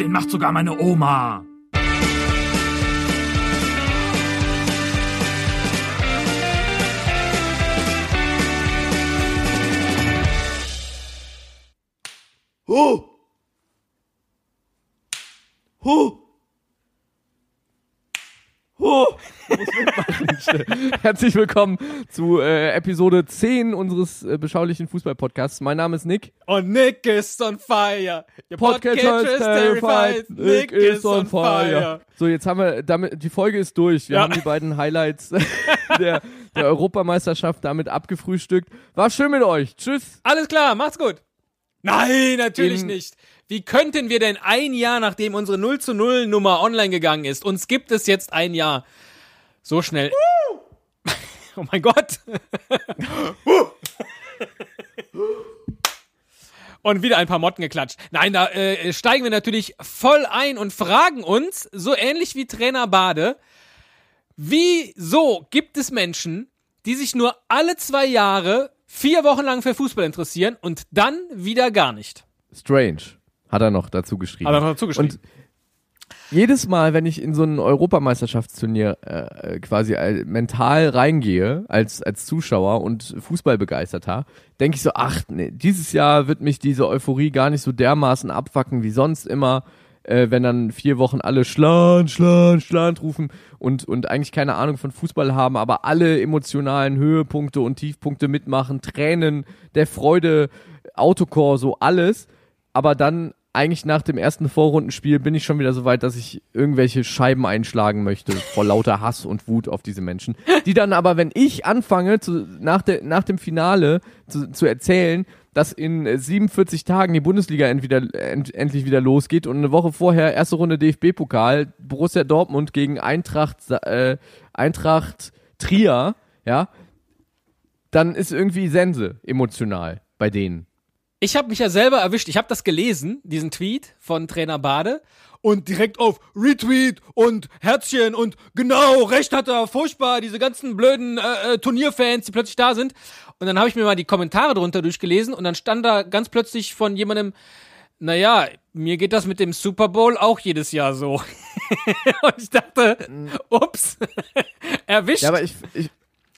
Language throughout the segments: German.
Den macht sogar meine Oma. Huh. Herzlich willkommen zu äh, Episode 10 unseres äh, beschaulichen Fußball-Podcasts. Mein Name ist Nick. Und Nick is on fire. Your Podcatcher is terrified. Nick is on fire. So, jetzt haben wir damit, die Folge ist durch. Wir Ja. haben die beiden Highlights der, der Europameisterschaft damit abgefrühstückt. War schön mit euch. Tschüss. Alles klar, macht's gut. Nein, natürlich In- nicht. Wie könnten wir denn ein Jahr, nachdem unsere 0 zu 0 Nummer online gegangen ist, uns gibt es jetzt ein Jahr, so schnell. Oh mein Gott. Und wieder ein paar Motten geklatscht. Nein, da äh, steigen wir natürlich voll ein und fragen uns, so ähnlich wie Trainer Bade, wieso gibt es Menschen, die sich nur alle zwei Jahre vier Wochen lang für Fußball interessieren und dann wieder gar nicht? Strange. Hat er noch dazu geschrieben. Hat er noch dazu geschrieben. Und jedes Mal, wenn ich in so ein Europameisterschaftsturnier äh, quasi äh, mental reingehe als als Zuschauer und Fußballbegeisterter, denke ich so, ach, nee, dieses Jahr wird mich diese Euphorie gar nicht so dermaßen abwacken wie sonst immer, äh, wenn dann vier Wochen alle Schlan, Schlan, Schlan rufen und und eigentlich keine Ahnung von Fußball haben, aber alle emotionalen Höhepunkte und Tiefpunkte mitmachen, Tränen der Freude, Autokor, so alles, aber dann eigentlich nach dem ersten Vorrundenspiel bin ich schon wieder so weit, dass ich irgendwelche Scheiben einschlagen möchte vor lauter Hass und Wut auf diese Menschen. Die dann aber, wenn ich anfange, zu, nach, der, nach dem Finale zu, zu erzählen, dass in äh, 47 Tagen die Bundesliga entweder, end, endlich wieder losgeht und eine Woche vorher erste Runde DFB-Pokal, Borussia Dortmund gegen Eintracht, äh, Eintracht Trier, ja, dann ist irgendwie Sense emotional bei denen. Ich habe mich ja selber erwischt. Ich habe das gelesen, diesen Tweet von Trainer Bade. Und direkt auf Retweet und Herzchen und genau, recht hat er, furchtbar, diese ganzen blöden äh, äh, Turnierfans, die plötzlich da sind. Und dann habe ich mir mal die Kommentare drunter durchgelesen und dann stand da ganz plötzlich von jemandem, naja, mir geht das mit dem Super Bowl auch jedes Jahr so. und ich dachte, ups, erwischt. Ja, aber ich, ich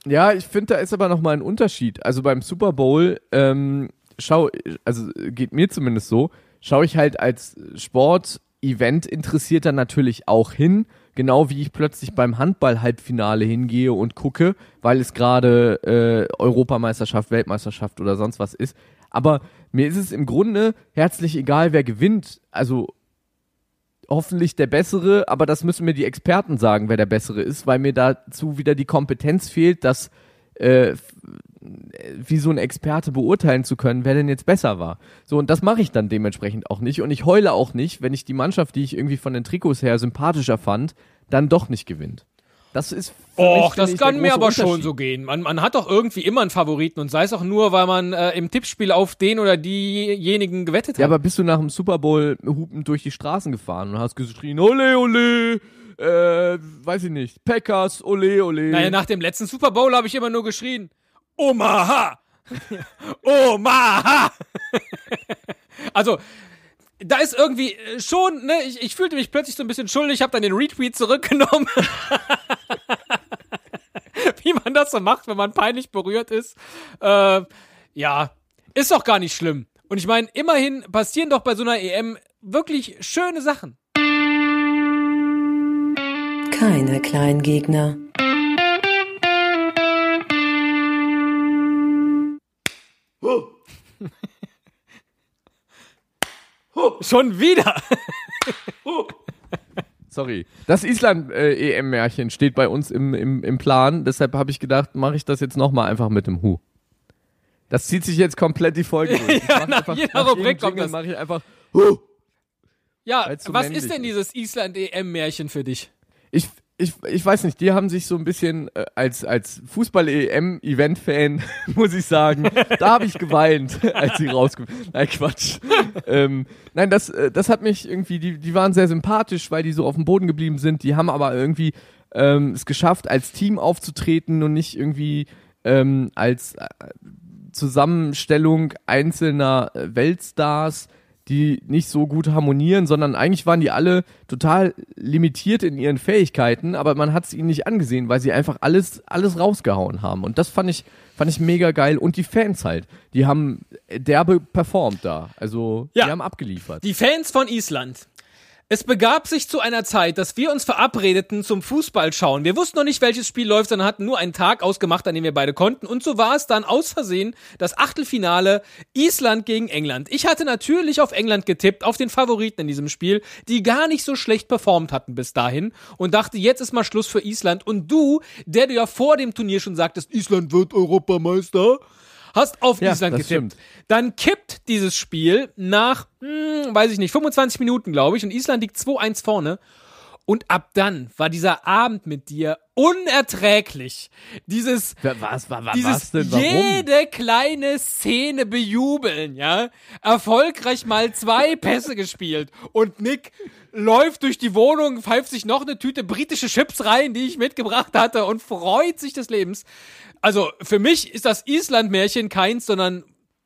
ja, ich finde, da ist aber noch mal ein Unterschied. Also beim Super Bowl, ähm, schau, also geht mir zumindest so, schaue ich halt als Sport-Event interessierter natürlich auch hin, genau wie ich plötzlich beim Handball-Halbfinale hingehe und gucke, weil es gerade äh, Europameisterschaft, Weltmeisterschaft oder sonst was ist. Aber mir ist es im Grunde herzlich egal, wer gewinnt. Also hoffentlich der Bessere, aber das müssen mir die Experten sagen, wer der Bessere ist, weil mir dazu wieder die Kompetenz fehlt, das äh, wie so ein Experte beurteilen zu können, wer denn jetzt besser war. So, und das mache ich dann dementsprechend auch nicht. Und ich heule auch nicht, wenn ich die Mannschaft, die ich irgendwie von den Trikots her sympathischer fand, dann doch nicht gewinnt. Das ist. Och, das kann mir aber schon so gehen. Man, man hat doch irgendwie immer einen Favoriten und sei es auch nur, weil man äh, im Tippspiel auf den oder diejenigen gewettet Ja, hat. aber bist du nach dem Super Bowl hupend durch die Straßen gefahren und hast geschrien, ole, ole, äh, weiß ich nicht, Packers, ole, ole. naja, nach dem letzten Super Bowl habe ich immer nur geschrien, Omaha! Omaha! also, da ist irgendwie äh, schon, ne, ich, ich fühlte mich plötzlich so ein bisschen schuldig, ich habe dann den Retweet zurückgenommen. Wie man das so macht, wenn man peinlich berührt ist. Äh, ja, ist doch gar nicht schlimm. Und ich meine, immerhin passieren doch bei so einer EM wirklich schöne Sachen. Keine Kleingegner. Schon wieder. Sorry. Das Island-EM-Märchen steht bei uns im, im, im Plan, deshalb habe ich gedacht, mache ich das jetzt nochmal einfach mit dem Hu. Das zieht sich jetzt komplett die Folge durch. Ich mach nach einfach- jeder nach Rubrik kommt das. mache ich einfach Ja, Weil's so was ist denn ist. dieses Island-EM-Märchen für dich? ich, ich, ich weiß nicht, die haben sich so ein bisschen äh, als, als Fußball-EM-Event-Fan, muss ich sagen, da habe ich geweint, als sie rausgekommen Nein, Quatsch. ähm, nein, das, äh, das hat mich irgendwie, die, die waren sehr sympathisch, weil die so auf dem Boden geblieben sind. Die haben aber irgendwie ähm, es geschafft, als Team aufzutreten und nicht irgendwie ähm, als äh, Zusammenstellung einzelner äh, Weltstars, die nicht so gut harmonieren, sondern eigentlich waren die alle total limitiert in ihren Fähigkeiten, aber man hat es ihnen nicht angesehen, weil sie einfach alles, alles rausgehauen haben. Und das fand ich, fand ich mega geil. Und die Fans halt, die haben derbe performt da. Also, Ja. die haben abgeliefert. Die Fans von Island. Es begab sich zu einer Zeit, dass wir uns verabredeten zum Fußball schauen. Wir wussten noch nicht, welches Spiel läuft, sondern hatten nur einen Tag ausgemacht, an dem wir beide konnten. Und so war es dann aus Versehen das Achtelfinale Island gegen England. Ich hatte natürlich auf England getippt, auf den Favoriten in diesem Spiel, die gar nicht so schlecht performt hatten bis dahin. Und dachte, jetzt ist mal Schluss für Island. Und du, der du ja vor dem Turnier schon sagtest, Island wird Europameister, hast auf Ja, Island getippt. stimmt. Dann kippt dieses Spiel nach, hm, weiß ich nicht, 25 Minuten, glaube ich, und Island liegt 2-1 vorne. Und ab dann war dieser Abend mit dir unerträglich. Dieses, Wa- Was, wa- wa- was dieses denn? Warum? jede kleine Szene bejubeln, ja. Erfolgreich mal zwei Pässe gespielt und Nick läuft durch die Wohnung, pfeift sich noch eine Tüte britische Chips rein, die ich mitgebracht hatte und freut sich des Lebens. Also für mich ist das Island-Märchen keins, sondern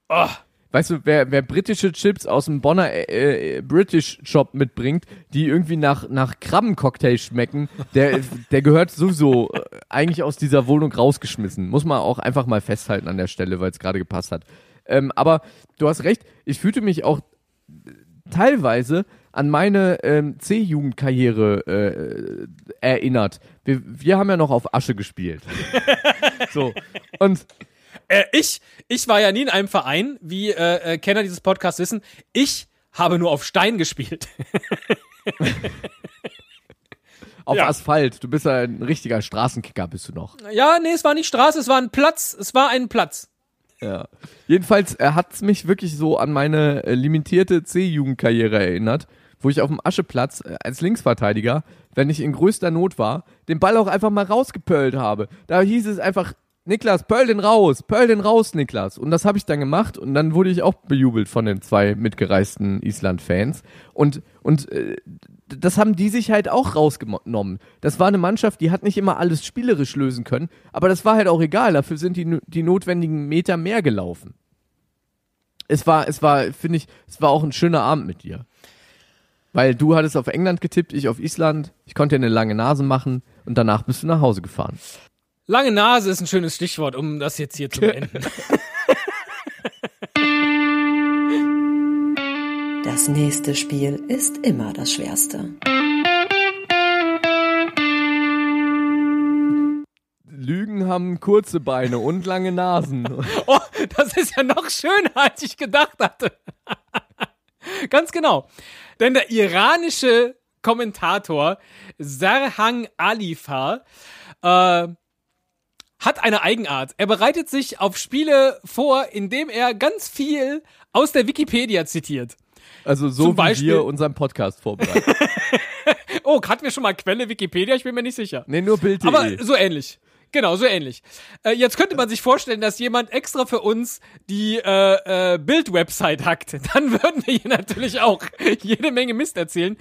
oh, Weißt du, wer, wer britische Chips aus dem Bonner äh, äh, British Shop mitbringt, die irgendwie nach, nach Krabbencocktail schmecken, der, der gehört sowieso äh, eigentlich aus dieser Wohnung rausgeschmissen. Muss man auch einfach mal festhalten an der Stelle, weil es gerade gepasst hat. Ähm, aber du hast recht, ich fühlte mich auch teilweise an meine ähm, C-Jugendkarriere äh, erinnert. Wir, wir haben ja noch auf Asche gespielt. so. Und Äh, ich, ich war ja nie in einem Verein, wie äh, äh, Kenner dieses Podcasts wissen. Ich habe nur auf Stein gespielt. auf Ja. Asphalt. Du bist ja ein richtiger Straßenkicker, bist du noch. ja, nee, es war nicht Straße, es war ein Platz. Es war ein Platz. Ja. Jedenfalls hat es mich wirklich so an meine äh, limitierte C-Jugendkarriere erinnert, wo ich auf dem Ascheplatz äh, als Linksverteidiger, wenn ich in größter Not war, den Ball auch einfach mal rausgepölt habe. Da hieß es einfach, Niklas, pöll den raus, pöll den raus, Niklas. Und das habe ich dann gemacht und dann wurde ich auch bejubelt von den zwei mitgereisten Island-Fans. Und, und äh, das haben die sich halt auch rausgenommen. Das war eine Mannschaft, die hat nicht immer alles spielerisch lösen können, aber das war halt auch egal. Dafür sind die, die notwendigen Meter mehr gelaufen. Es war, es war, finde ich, es war auch ein schöner Abend mit dir. Weil du hattest auf England getippt, ich auf Island. Ich konnte dir eine lange Nase machen und danach bist du nach Hause gefahren. Lange Nase ist ein schönes Stichwort, um das jetzt hier zu beenden. Das nächste Spiel ist immer das schwerste. Lügen haben kurze Beine und lange Nasen. oh, das ist ja noch schöner, als ich gedacht hatte. Ganz genau. Denn der iranische Kommentator Sarhang Alifar äh, hat eine Eigenart. Er bereitet sich auf Spiele vor, indem er ganz viel aus der Wikipedia zitiert. Also so Zum wie Beispiel- wir unseren Podcast vorbereiten. Oh, hatten wir schon mal Quelle Wikipedia? Ich bin mir nicht sicher. nee, nur Bild.de. Aber so ähnlich. Genau, so ähnlich. Äh, jetzt könnte man sich vorstellen, dass jemand extra für uns die äh, äh, Bild-Website hackt. Dann würden wir hier natürlich auch jede Menge Mist erzählen.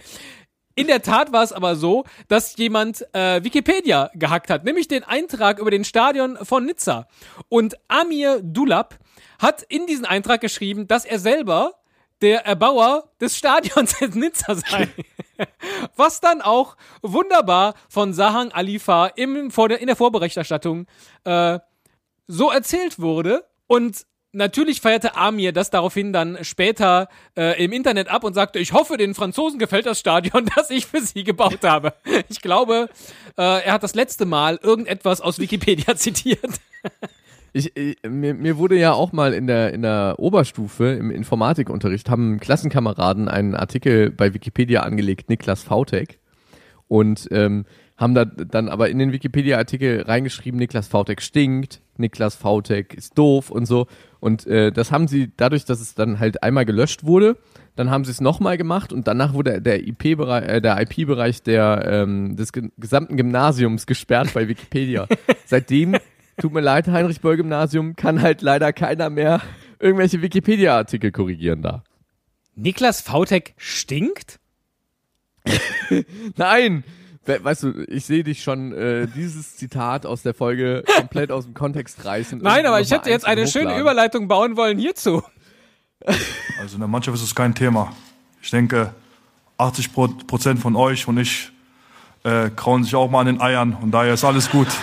In der Tat war es aber so, dass jemand äh, Wikipedia gehackt hat, nämlich den Eintrag über den Stadion von Nizza. Und Amir Dulab hat in diesen Eintrag geschrieben, dass er selber der Erbauer des Stadions in Nizza sei. Was dann auch wunderbar von Sahang Alifa im, vor der, in der Vorberichterstattung äh, so erzählt wurde. Und natürlich feierte Amir das daraufhin dann später äh, im Internet ab und sagte, ich hoffe, den Franzosen gefällt das Stadion, das ich für sie gebaut habe. Ich glaube, äh, er hat das letzte Mal irgendetwas aus Wikipedia zitiert. Ich, ich, mir, mir wurde ja auch mal in der, in der Oberstufe im Informatikunterricht haben Klassenkameraden einen Artikel bei Wikipedia angelegt, Niklas Vautek. Und ähm, haben da dann aber in den Wikipedia-Artikel reingeschrieben, Niklas Vautek stinkt, Niklas Vautek ist doof und so. Und äh, das haben sie dadurch, dass es dann halt einmal gelöscht wurde, dann haben sie es nochmal gemacht und danach wurde der IP-Bereich, äh, der IP-Bereich der ähm, des ge gesamten Gymnasiums gesperrt bei Wikipedia. Seitdem tut mir leid, Heinrich Böll Gymnasium kann halt leider keiner mehr irgendwelche Wikipedia-Artikel korrigieren da. Niklas Vautek stinkt? Nein! We weißt du, ich sehe dich schon äh, dieses Zitat aus der Folge komplett aus dem Kontext reißen. Nein, aber ich hätte jetzt eine schöne hochladen. Überleitung bauen wollen hierzu. Also in der Mannschaft ist es kein Thema. Ich denke, 80 Pro- Prozent von euch und ich äh, krauen sich auch mal an den Eiern und daher ist alles gut.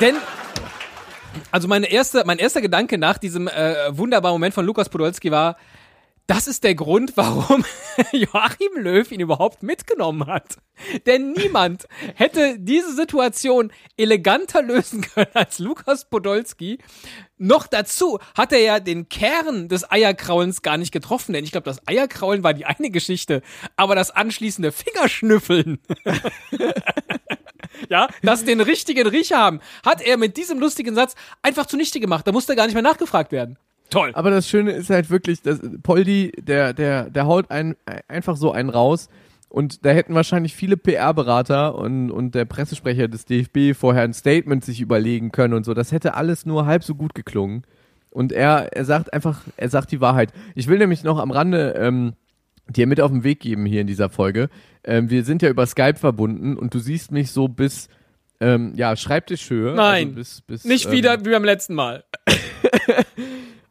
Denn, also meine erste, mein erster Gedanke nach diesem äh, wunderbaren Moment von Lukas Podolski war, das ist der Grund, warum Joachim Löw ihn überhaupt mitgenommen hat. Denn niemand hätte diese Situation eleganter lösen können als Lukas Podolski. Noch dazu hat er ja den Kern des Eierkraulens gar nicht getroffen, denn ich glaube, das Eierkraulen war die eine Geschichte, aber das anschließende Fingerschnüffeln ja, das den richtigen Riecher haben, hat er mit diesem lustigen Satz einfach zunichte gemacht. Da musste gar nicht mehr nachgefragt werden. Toll. Aber das Schöne ist halt wirklich, dass Poldi, der, der, der haut einen, einfach so einen raus. Und da hätten wahrscheinlich viele PR-Berater und, und der Pressesprecher des DFB vorher ein Statement sich überlegen können und so. Das hätte alles nur halb so gut geklungen. Und er, er sagt einfach, er sagt die Wahrheit. Ich will nämlich noch am Rande ähm, dir mit auf den Weg geben hier in dieser Folge. Ähm, wir sind ja über Skype verbunden und du siehst mich so bis, ähm, ja, Schreibtischhöhe. Nein, also bis, bis, Nicht ähm, wieder wie beim letzten Mal.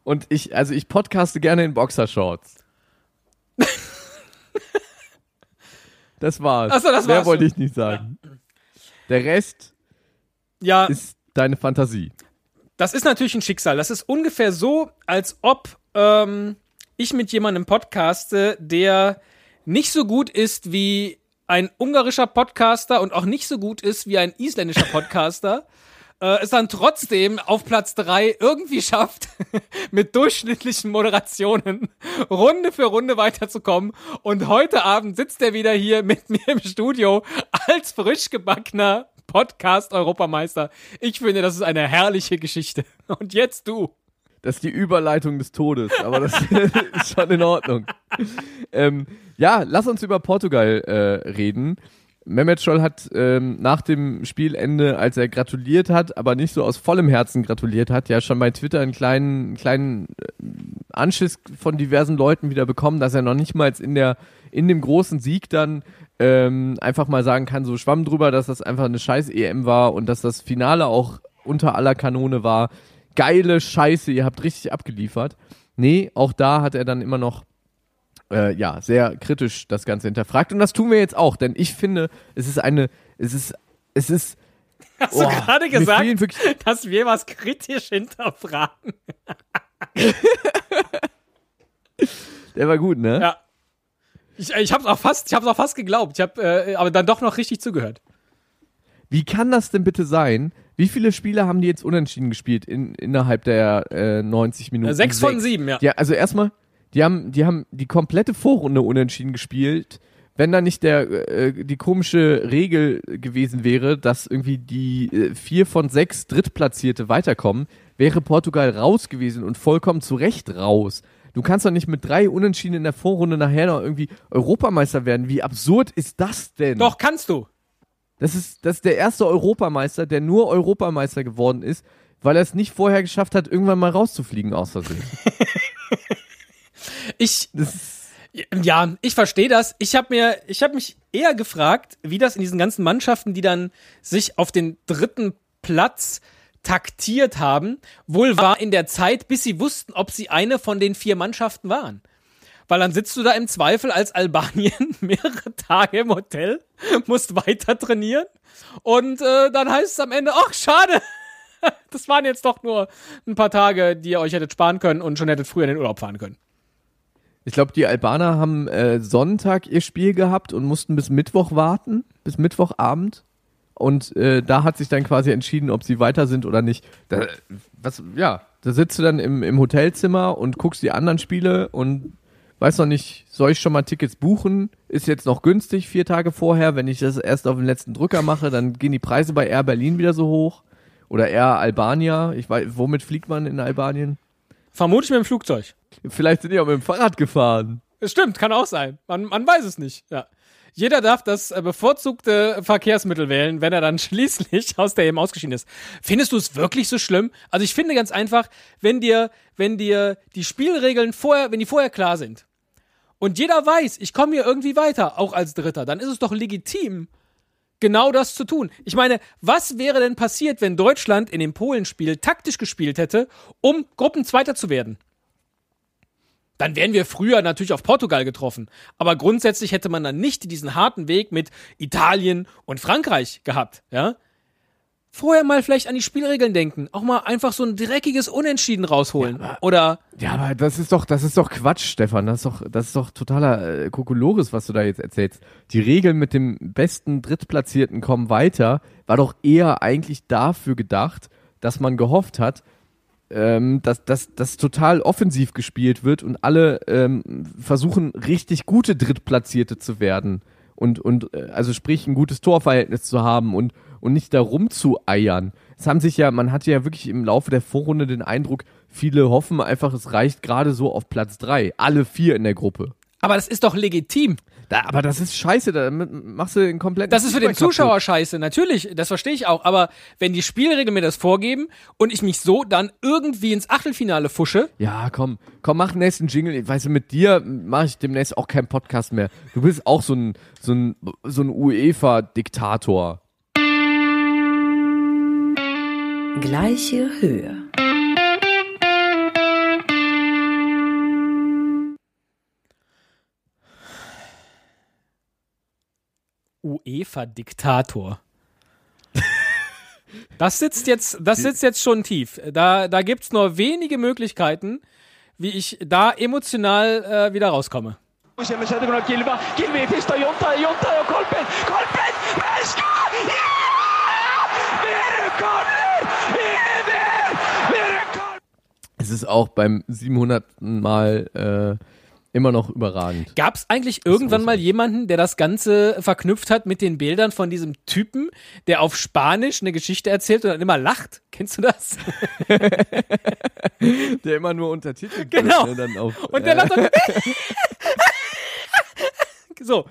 Und ich, also ich podcaste gerne in Boxershorts. das war's. Ach so, das Mehr war's wollte schon. ich nicht sagen. Der Rest Ja, ist deine Fantasie. das ist natürlich ein Schicksal. Das ist ungefähr so, als ob ähm, ich mit jemandem podcaste, der nicht so gut ist wie ein ungarischer Podcaster und auch nicht so gut ist wie ein isländischer Podcaster. äh, es dann trotzdem auf Platz drei irgendwie schafft, mit durchschnittlichen Moderationen Runde für Runde weiterzukommen. Und heute Abend sitzt er wieder hier mit mir im Studio als frisch gebackener Podcast-Europameister. Ich finde, das ist eine herrliche Geschichte. Und jetzt du. Das ist die Überleitung des Todes, aber das ist schon in Ordnung. Ähm, ja, lass uns über Portugal äh, reden. Mehmet Scholl hat ähm, nach dem Spielende, als er gratuliert hat, aber nicht so aus vollem Herzen gratuliert hat, ja schon bei Twitter einen kleinen, kleinen äh, Anschiss von diversen Leuten wieder bekommen, dass er noch nicht mal in der in dem großen Sieg dann ähm, einfach mal sagen kann, so schwamm drüber, dass das einfach eine scheiß EM war und dass das Finale auch unter aller Kanone war. Geile Scheiße, ihr habt richtig abgeliefert. Nee, auch da hat er dann immer noch äh, ja, sehr kritisch das Ganze hinterfragt. Und das tun wir jetzt auch, denn ich finde, es ist eine, es ist, es ist. Hast Oh, du gerade gesagt, dass wir was kritisch hinterfragen? Der war gut, ne? Ja. Ich, ich hab's auch fast, ich hab's auch fast geglaubt. Ich hab, äh, aber dann doch noch richtig zugehört. Wie kann das denn bitte sein? Wie viele Spiele haben die jetzt unentschieden gespielt in, innerhalb der äh, 90 Minuten? Äh, sechs von sieben, ja. Ja, also erstmal, die haben, die haben die komplette Vorrunde unentschieden gespielt. Wenn da nicht der, äh, die komische Regel gewesen wäre, dass irgendwie die äh, vier von sechs Drittplatzierte weiterkommen, wäre Portugal raus gewesen und vollkommen zu Recht raus. Du kannst doch nicht mit drei Unentschieden in der Vorrunde nachher noch irgendwie Europameister werden. Wie absurd ist das denn? Doch, kannst du. Das ist, das ist der erste Europameister, der nur Europameister geworden ist, weil er es nicht vorher geschafft hat, irgendwann mal rauszufliegen aus Versehen. Ich, ja, ich verstehe das. Ich habe mir, ich habe mich eher gefragt, wie das in diesen ganzen Mannschaften, die dann sich auf den dritten Platz taktiert haben, wohl war in der Zeit, bis sie wussten, ob sie eine von den vier Mannschaften waren. Weil dann sitzt du da im Zweifel als Albanien mehrere Tage im Hotel, musst weiter trainieren und äh, dann heißt es am Ende, ach schade, das waren jetzt doch nur ein paar Tage, die ihr euch hättet sparen können und schon hättet früher in den Urlaub fahren können. Ich glaube, die Albaner haben äh, Sonntag ihr Spiel gehabt und mussten bis Mittwoch warten, bis Mittwochabend. Und äh, da hat sich dann quasi entschieden, ob sie weiter sind oder nicht. Da, was, ja, da sitzt du dann im, im Hotelzimmer und guckst die anderen Spiele und weiß noch nicht, soll ich schon mal Tickets buchen? Ist jetzt noch günstig, vier Tage vorher. Wenn ich das erst auf den letzten Drücker mache, dann gehen die Preise bei Air Berlin wieder so hoch. Oder Air Albania. Ich weiß, womit fliegt man in Albanien? Vermutlich mit dem Flugzeug. Vielleicht sind die auch mit dem Fahrrad gefahren. Es stimmt, kann auch sein. Man, man weiß es nicht. Ja. Jeder darf das äh, bevorzugte Verkehrsmittel wählen, wenn er dann schließlich aus der EM ausgeschieden ist. Findest du es wirklich so schlimm? Also ich finde ganz einfach, wenn dir, wenn dir die Spielregeln vorher, wenn die vorher klar sind und jeder weiß, ich komme hier irgendwie weiter, auch als Dritter, dann ist es doch legitim, genau das zu tun. Ich meine, was wäre denn passiert, wenn Deutschland in dem Polenspiel taktisch gespielt hätte, um Gruppenzweiter zu werden? Dann wären wir früher natürlich auf Portugal getroffen. Aber grundsätzlich hätte man dann nicht diesen harten Weg mit Italien und Frankreich gehabt, ja? Vorher mal vielleicht an die Spielregeln denken. Auch mal einfach so ein dreckiges Unentschieden rausholen. Oder Ja, aber das ist doch, das ist doch Quatsch, Stefan. Das ist doch, das ist doch totaler äh, Kokolores, was du da jetzt erzählst. Die Regel mit dem besten Drittplatzierten kommen weiter war doch eher eigentlich dafür gedacht, dass man gehofft hat, ähm, dass, dass total offensiv gespielt wird und alle ähm, versuchen, richtig gute Drittplatzierte zu werden. Und, und äh, also sprich, ein gutes Torverhältnis zu haben und, und nicht da rumzueiern. Es haben sich ja, man hatte ja wirklich im Laufe der Vorrunde den Eindruck, viele hoffen einfach, es reicht gerade so auf Platz drei. Alle vier in der Gruppe. aber das ist doch legitim. Da, aber das ist scheiße, da machst du den kompletten. Das ist für den Zuschauer scheiße, natürlich, das verstehe ich auch. Aber wenn die Spielregeln mir das vorgeben und ich mich so dann irgendwie ins Achtelfinale fusche, Ja, komm, komm, mach den nächsten Jingle. Weißt du, mit dir mache ich demnächst auch keinen Podcast mehr. Du bist auch so ein, so ein, so ein UEFA-Diktator. Gleiche Höhe. UEFA-Diktator. Das sitzt jetzt, das sitzt jetzt schon tief. Da, da gibt's nur wenige Möglichkeiten, wie ich da emotional äh, wieder rauskomme. Kilva, Kilvi pistää Jonta Jonta Kolpen, Kolpen, Meska! Ja! Veren Kolpen! Veren! Veren Kolpen! Es ist auch beim 700. Mal äh, immer noch überragend. Gab's eigentlich irgendwann mal jemanden, der das Ganze verknüpft hat mit den Bildern von diesem Typen, der auf Spanisch eine Geschichte erzählt und dann immer lacht? Kennst du das? Der immer nur untertitelt Genau. wird, ne, auf, Und der lacht dann. So,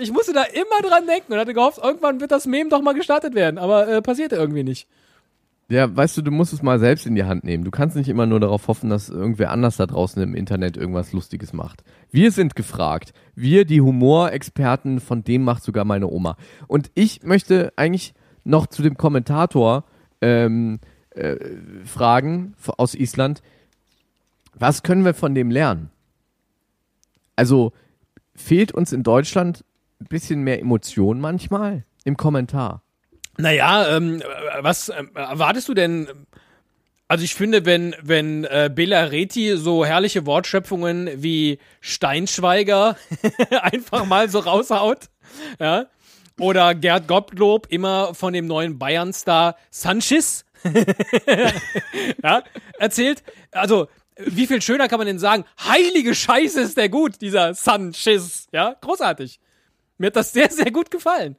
ich musste da immer dran denken und hatte gehofft, irgendwann wird das Meme doch mal gestartet werden, aber äh, passierte irgendwie nicht. Ja, weißt du, du musst es mal selbst in die Hand nehmen. Du kannst nicht immer nur darauf hoffen, dass irgendwer anders da draußen im Internet irgendwas Lustiges macht. Wir sind gefragt. Wir, die Humorexperten, von dem macht sogar meine Oma. Und ich möchte eigentlich noch zu dem Kommentator ähm, äh, fragen aus Island. Was können wir von dem lernen? Also fehlt uns in Deutschland ein bisschen mehr Emotion manchmal im Kommentar. Naja, ähm, äh, was ähm, erwartest du denn? Also ich finde, wenn, wenn äh, Bela Reti so herrliche Wortschöpfungen wie Steinschweiger einfach mal so raushaut, ja, oder Gerd Gottlob immer von dem neuen Bayern-Star Sanchez ja, erzählt, also wie viel schöner kann man denn sagen, heilige Scheiße ist der gut, dieser Sanchez, ja, großartig. Mir hat das sehr, sehr gut gefallen.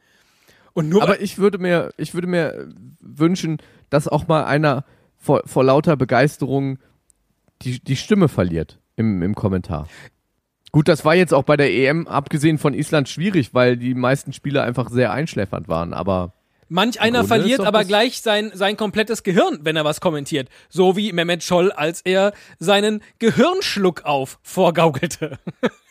Und nur Aber ich würde mir, ich würde mir wünschen, dass auch mal einer vor, vor lauter Begeisterung die, die Stimme verliert im, im Kommentar. Gut, das war jetzt auch bei der EM, abgesehen von Island, schwierig, weil die meisten Spieler einfach sehr einschläfernd waren, aber Manch einer Grunde verliert aber gleich sein, sein komplettes Gehirn, wenn er was kommentiert. So wie Mehmet Scholl, als er seinen Gehirnschluck auf vorgaukelte.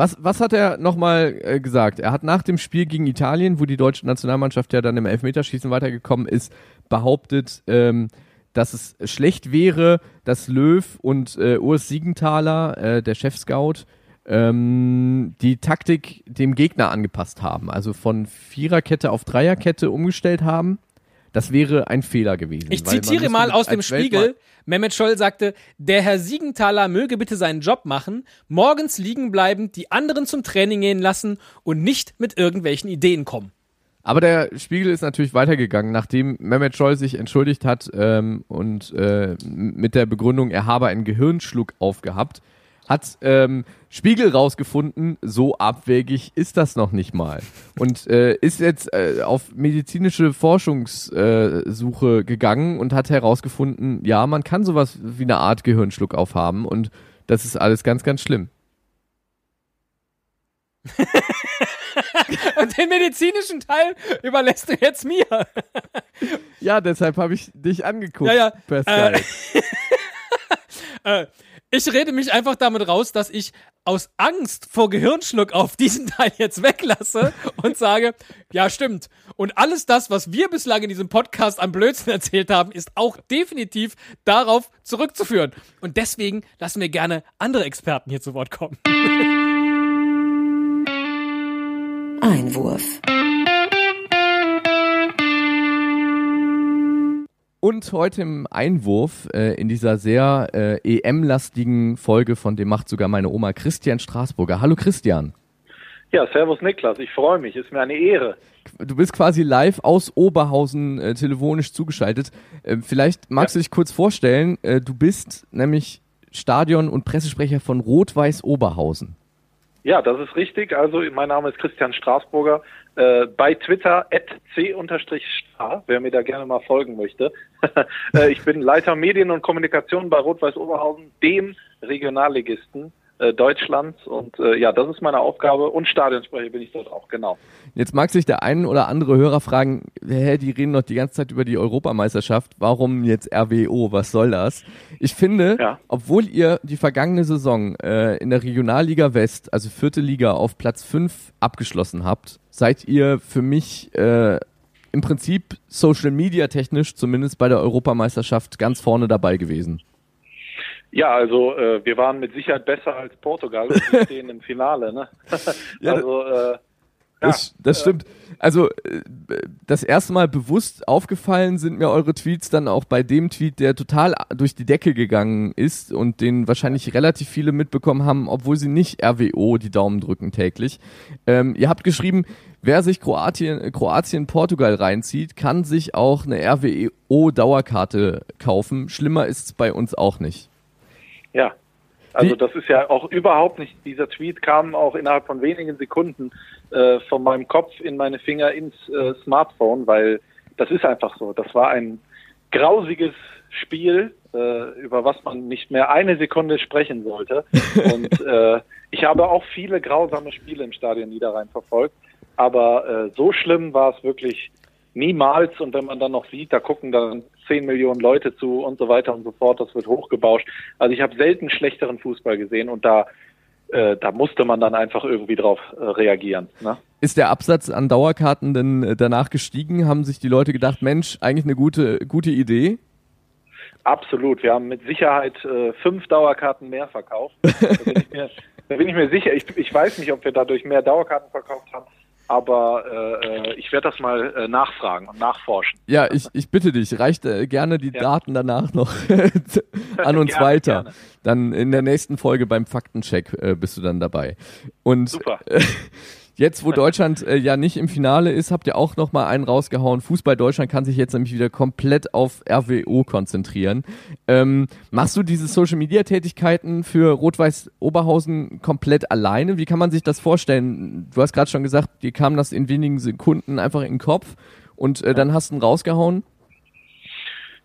Was, was hat er nochmal äh, gesagt? Er hat nach dem Spiel gegen Italien, wo die deutsche Nationalmannschaft ja dann im Elfmeterschießen weitergekommen ist, behauptet, ähm, dass es schlecht wäre, dass Löw und äh, Urs Siegenthaler, äh, der Chefscout, ähm, die Taktik dem Gegner angepasst haben. Also von Viererkette auf Dreierkette umgestellt haben. Das wäre ein Fehler gewesen. Ich zitiere mal aus dem Spiegel. Weltme- Mehmet Scholl sagte, der Herr Siegenthaler möge bitte seinen Job machen, morgens liegen bleiben, die anderen zum Training gehen lassen und nicht mit irgendwelchen Ideen kommen. Aber der Spiegel ist natürlich weitergegangen, nachdem Mehmet Scholl sich entschuldigt hat ähm, und äh, mit der Begründung, er habe einen Gehirnschluck aufgehabt, hat ähm, Spiegel rausgefunden, so abwegig ist das noch nicht mal. Und äh, ist jetzt äh, auf medizinische Forschungssuche äh, gegangen und hat herausgefunden, ja, man kann sowas wie eine Art Gehirnschluck aufhaben und das ist alles ganz, ganz schlimm. Und den medizinischen Teil überlässt du jetzt mir. Ja, deshalb habe ich dich angeguckt, Ja, ja. per Äh, Skype. Ich rede mich einfach damit raus, dass ich aus Angst vor Gehirnschluck auf diesen Teil jetzt weglasse und sage, ja, stimmt. Und alles das, was wir bislang in diesem Podcast an Blödsinn erzählt haben, ist auch definitiv darauf zurückzuführen. Und deswegen lassen wir gerne andere Experten hier zu Wort kommen. Einwurf. Und heute im Einwurf äh, in dieser sehr äh, EM-lastigen Folge von dem macht sogar meine Oma Christian Straßburger. Hallo Christian. Ja, Servus Niklas, ich freue mich, ist mir eine Ehre. Du bist quasi live aus Oberhausen äh, telefonisch zugeschaltet. Äh, vielleicht magst du dich kurz vorstellen, äh, du bist nämlich Stadion- und Pressesprecher von Rot-Weiß Oberhausen. Ja, das ist richtig. Also mein Name ist Christian Straßburger. Äh, bei Twitter c-star, wer mir da gerne mal folgen möchte. äh, ich bin Leiter Medien und Kommunikation bei Rot-Weiß Oberhausen, dem Regionalligisten äh, Deutschlands. Und äh, ja, das ist meine Aufgabe. Und Stadionsprecher bin ich dort auch, genau. Jetzt mag sich der ein oder andere Hörer fragen, hä, die reden doch die ganze Zeit über die Europameisterschaft. Warum jetzt RWO? Was soll das? Ich finde, Ja. obwohl ihr die vergangene Saison äh, in der Regionalliga West, also vierte Liga, auf Platz 5 abgeschlossen habt, seid ihr für mich äh, im Prinzip Social Media technisch zumindest bei der Europameisterschaft ganz vorne dabei gewesen. Ja, also äh, wir waren mit Sicherheit besser als Portugal und wir stehen im Finale. Ne? Ja, also äh, Das, das stimmt. Also äh, das erste Mal bewusst aufgefallen sind mir eure Tweets dann auch bei dem Tweet, der total durch die Decke gegangen ist und den wahrscheinlich relativ viele mitbekommen haben, obwohl sie nicht RWO die Daumen drücken täglich. Ähm, ihr habt geschrieben, wer sich Kroatien, Kroatien, Portugal reinzieht, kann sich auch eine RWO-Dauerkarte kaufen. Schlimmer ist es bei uns auch nicht. Ja, also Wie- das ist ja auch überhaupt nicht, dieser Tweet kam auch innerhalb von wenigen Sekunden äh, von meinem Kopf in meine Finger ins äh, Smartphone, weil das ist einfach so. Das war ein grausiges Spiel, äh, über was man nicht mehr eine Sekunde sprechen sollte. Und äh, ich habe auch viele grausame Spiele im Stadion Niederrhein verfolgt, aber äh, so schlimm war es wirklich niemals. Und wenn man dann noch sieht, da gucken dann 10 Millionen Leute zu und so weiter und so fort, das wird hochgebauscht. Also ich habe selten schlechteren Fußball gesehen und da, äh, da musste man dann einfach irgendwie drauf äh, reagieren. Ne? Ist der Absatz an Dauerkarten denn äh, danach gestiegen? Haben sich die Leute gedacht, Mensch, eigentlich eine gute, gute Idee? Absolut. Wir haben mit Sicherheit äh, fünf Dauerkarten mehr verkauft. Da bin ich mir, da bin ich mir sicher. Ich, ich weiß nicht, ob wir dadurch mehr Dauerkarten verkauft haben, aber äh, äh, ich werde das mal äh, nachfragen und nachforschen. Ja, ich, ich bitte dich, reicht äh, gerne die Ja. Daten danach noch an uns Gerne, weiter. gerne. Dann in der nächsten Folge beim Faktencheck äh, bist du dann dabei. Und Super. Jetzt, wo Deutschland äh, ja nicht im Finale ist, habt ihr auch noch mal einen rausgehauen. Fußball Deutschland kann sich jetzt nämlich wieder komplett auf RWO konzentrieren. Ähm, machst du diese Social Media Tätigkeiten für Rot-Weiß Oberhausen komplett alleine? Wie kann man sich das vorstellen? Du hast gerade schon gesagt, dir kam das in wenigen Sekunden einfach in den Kopf und äh, dann hast du ihn rausgehauen.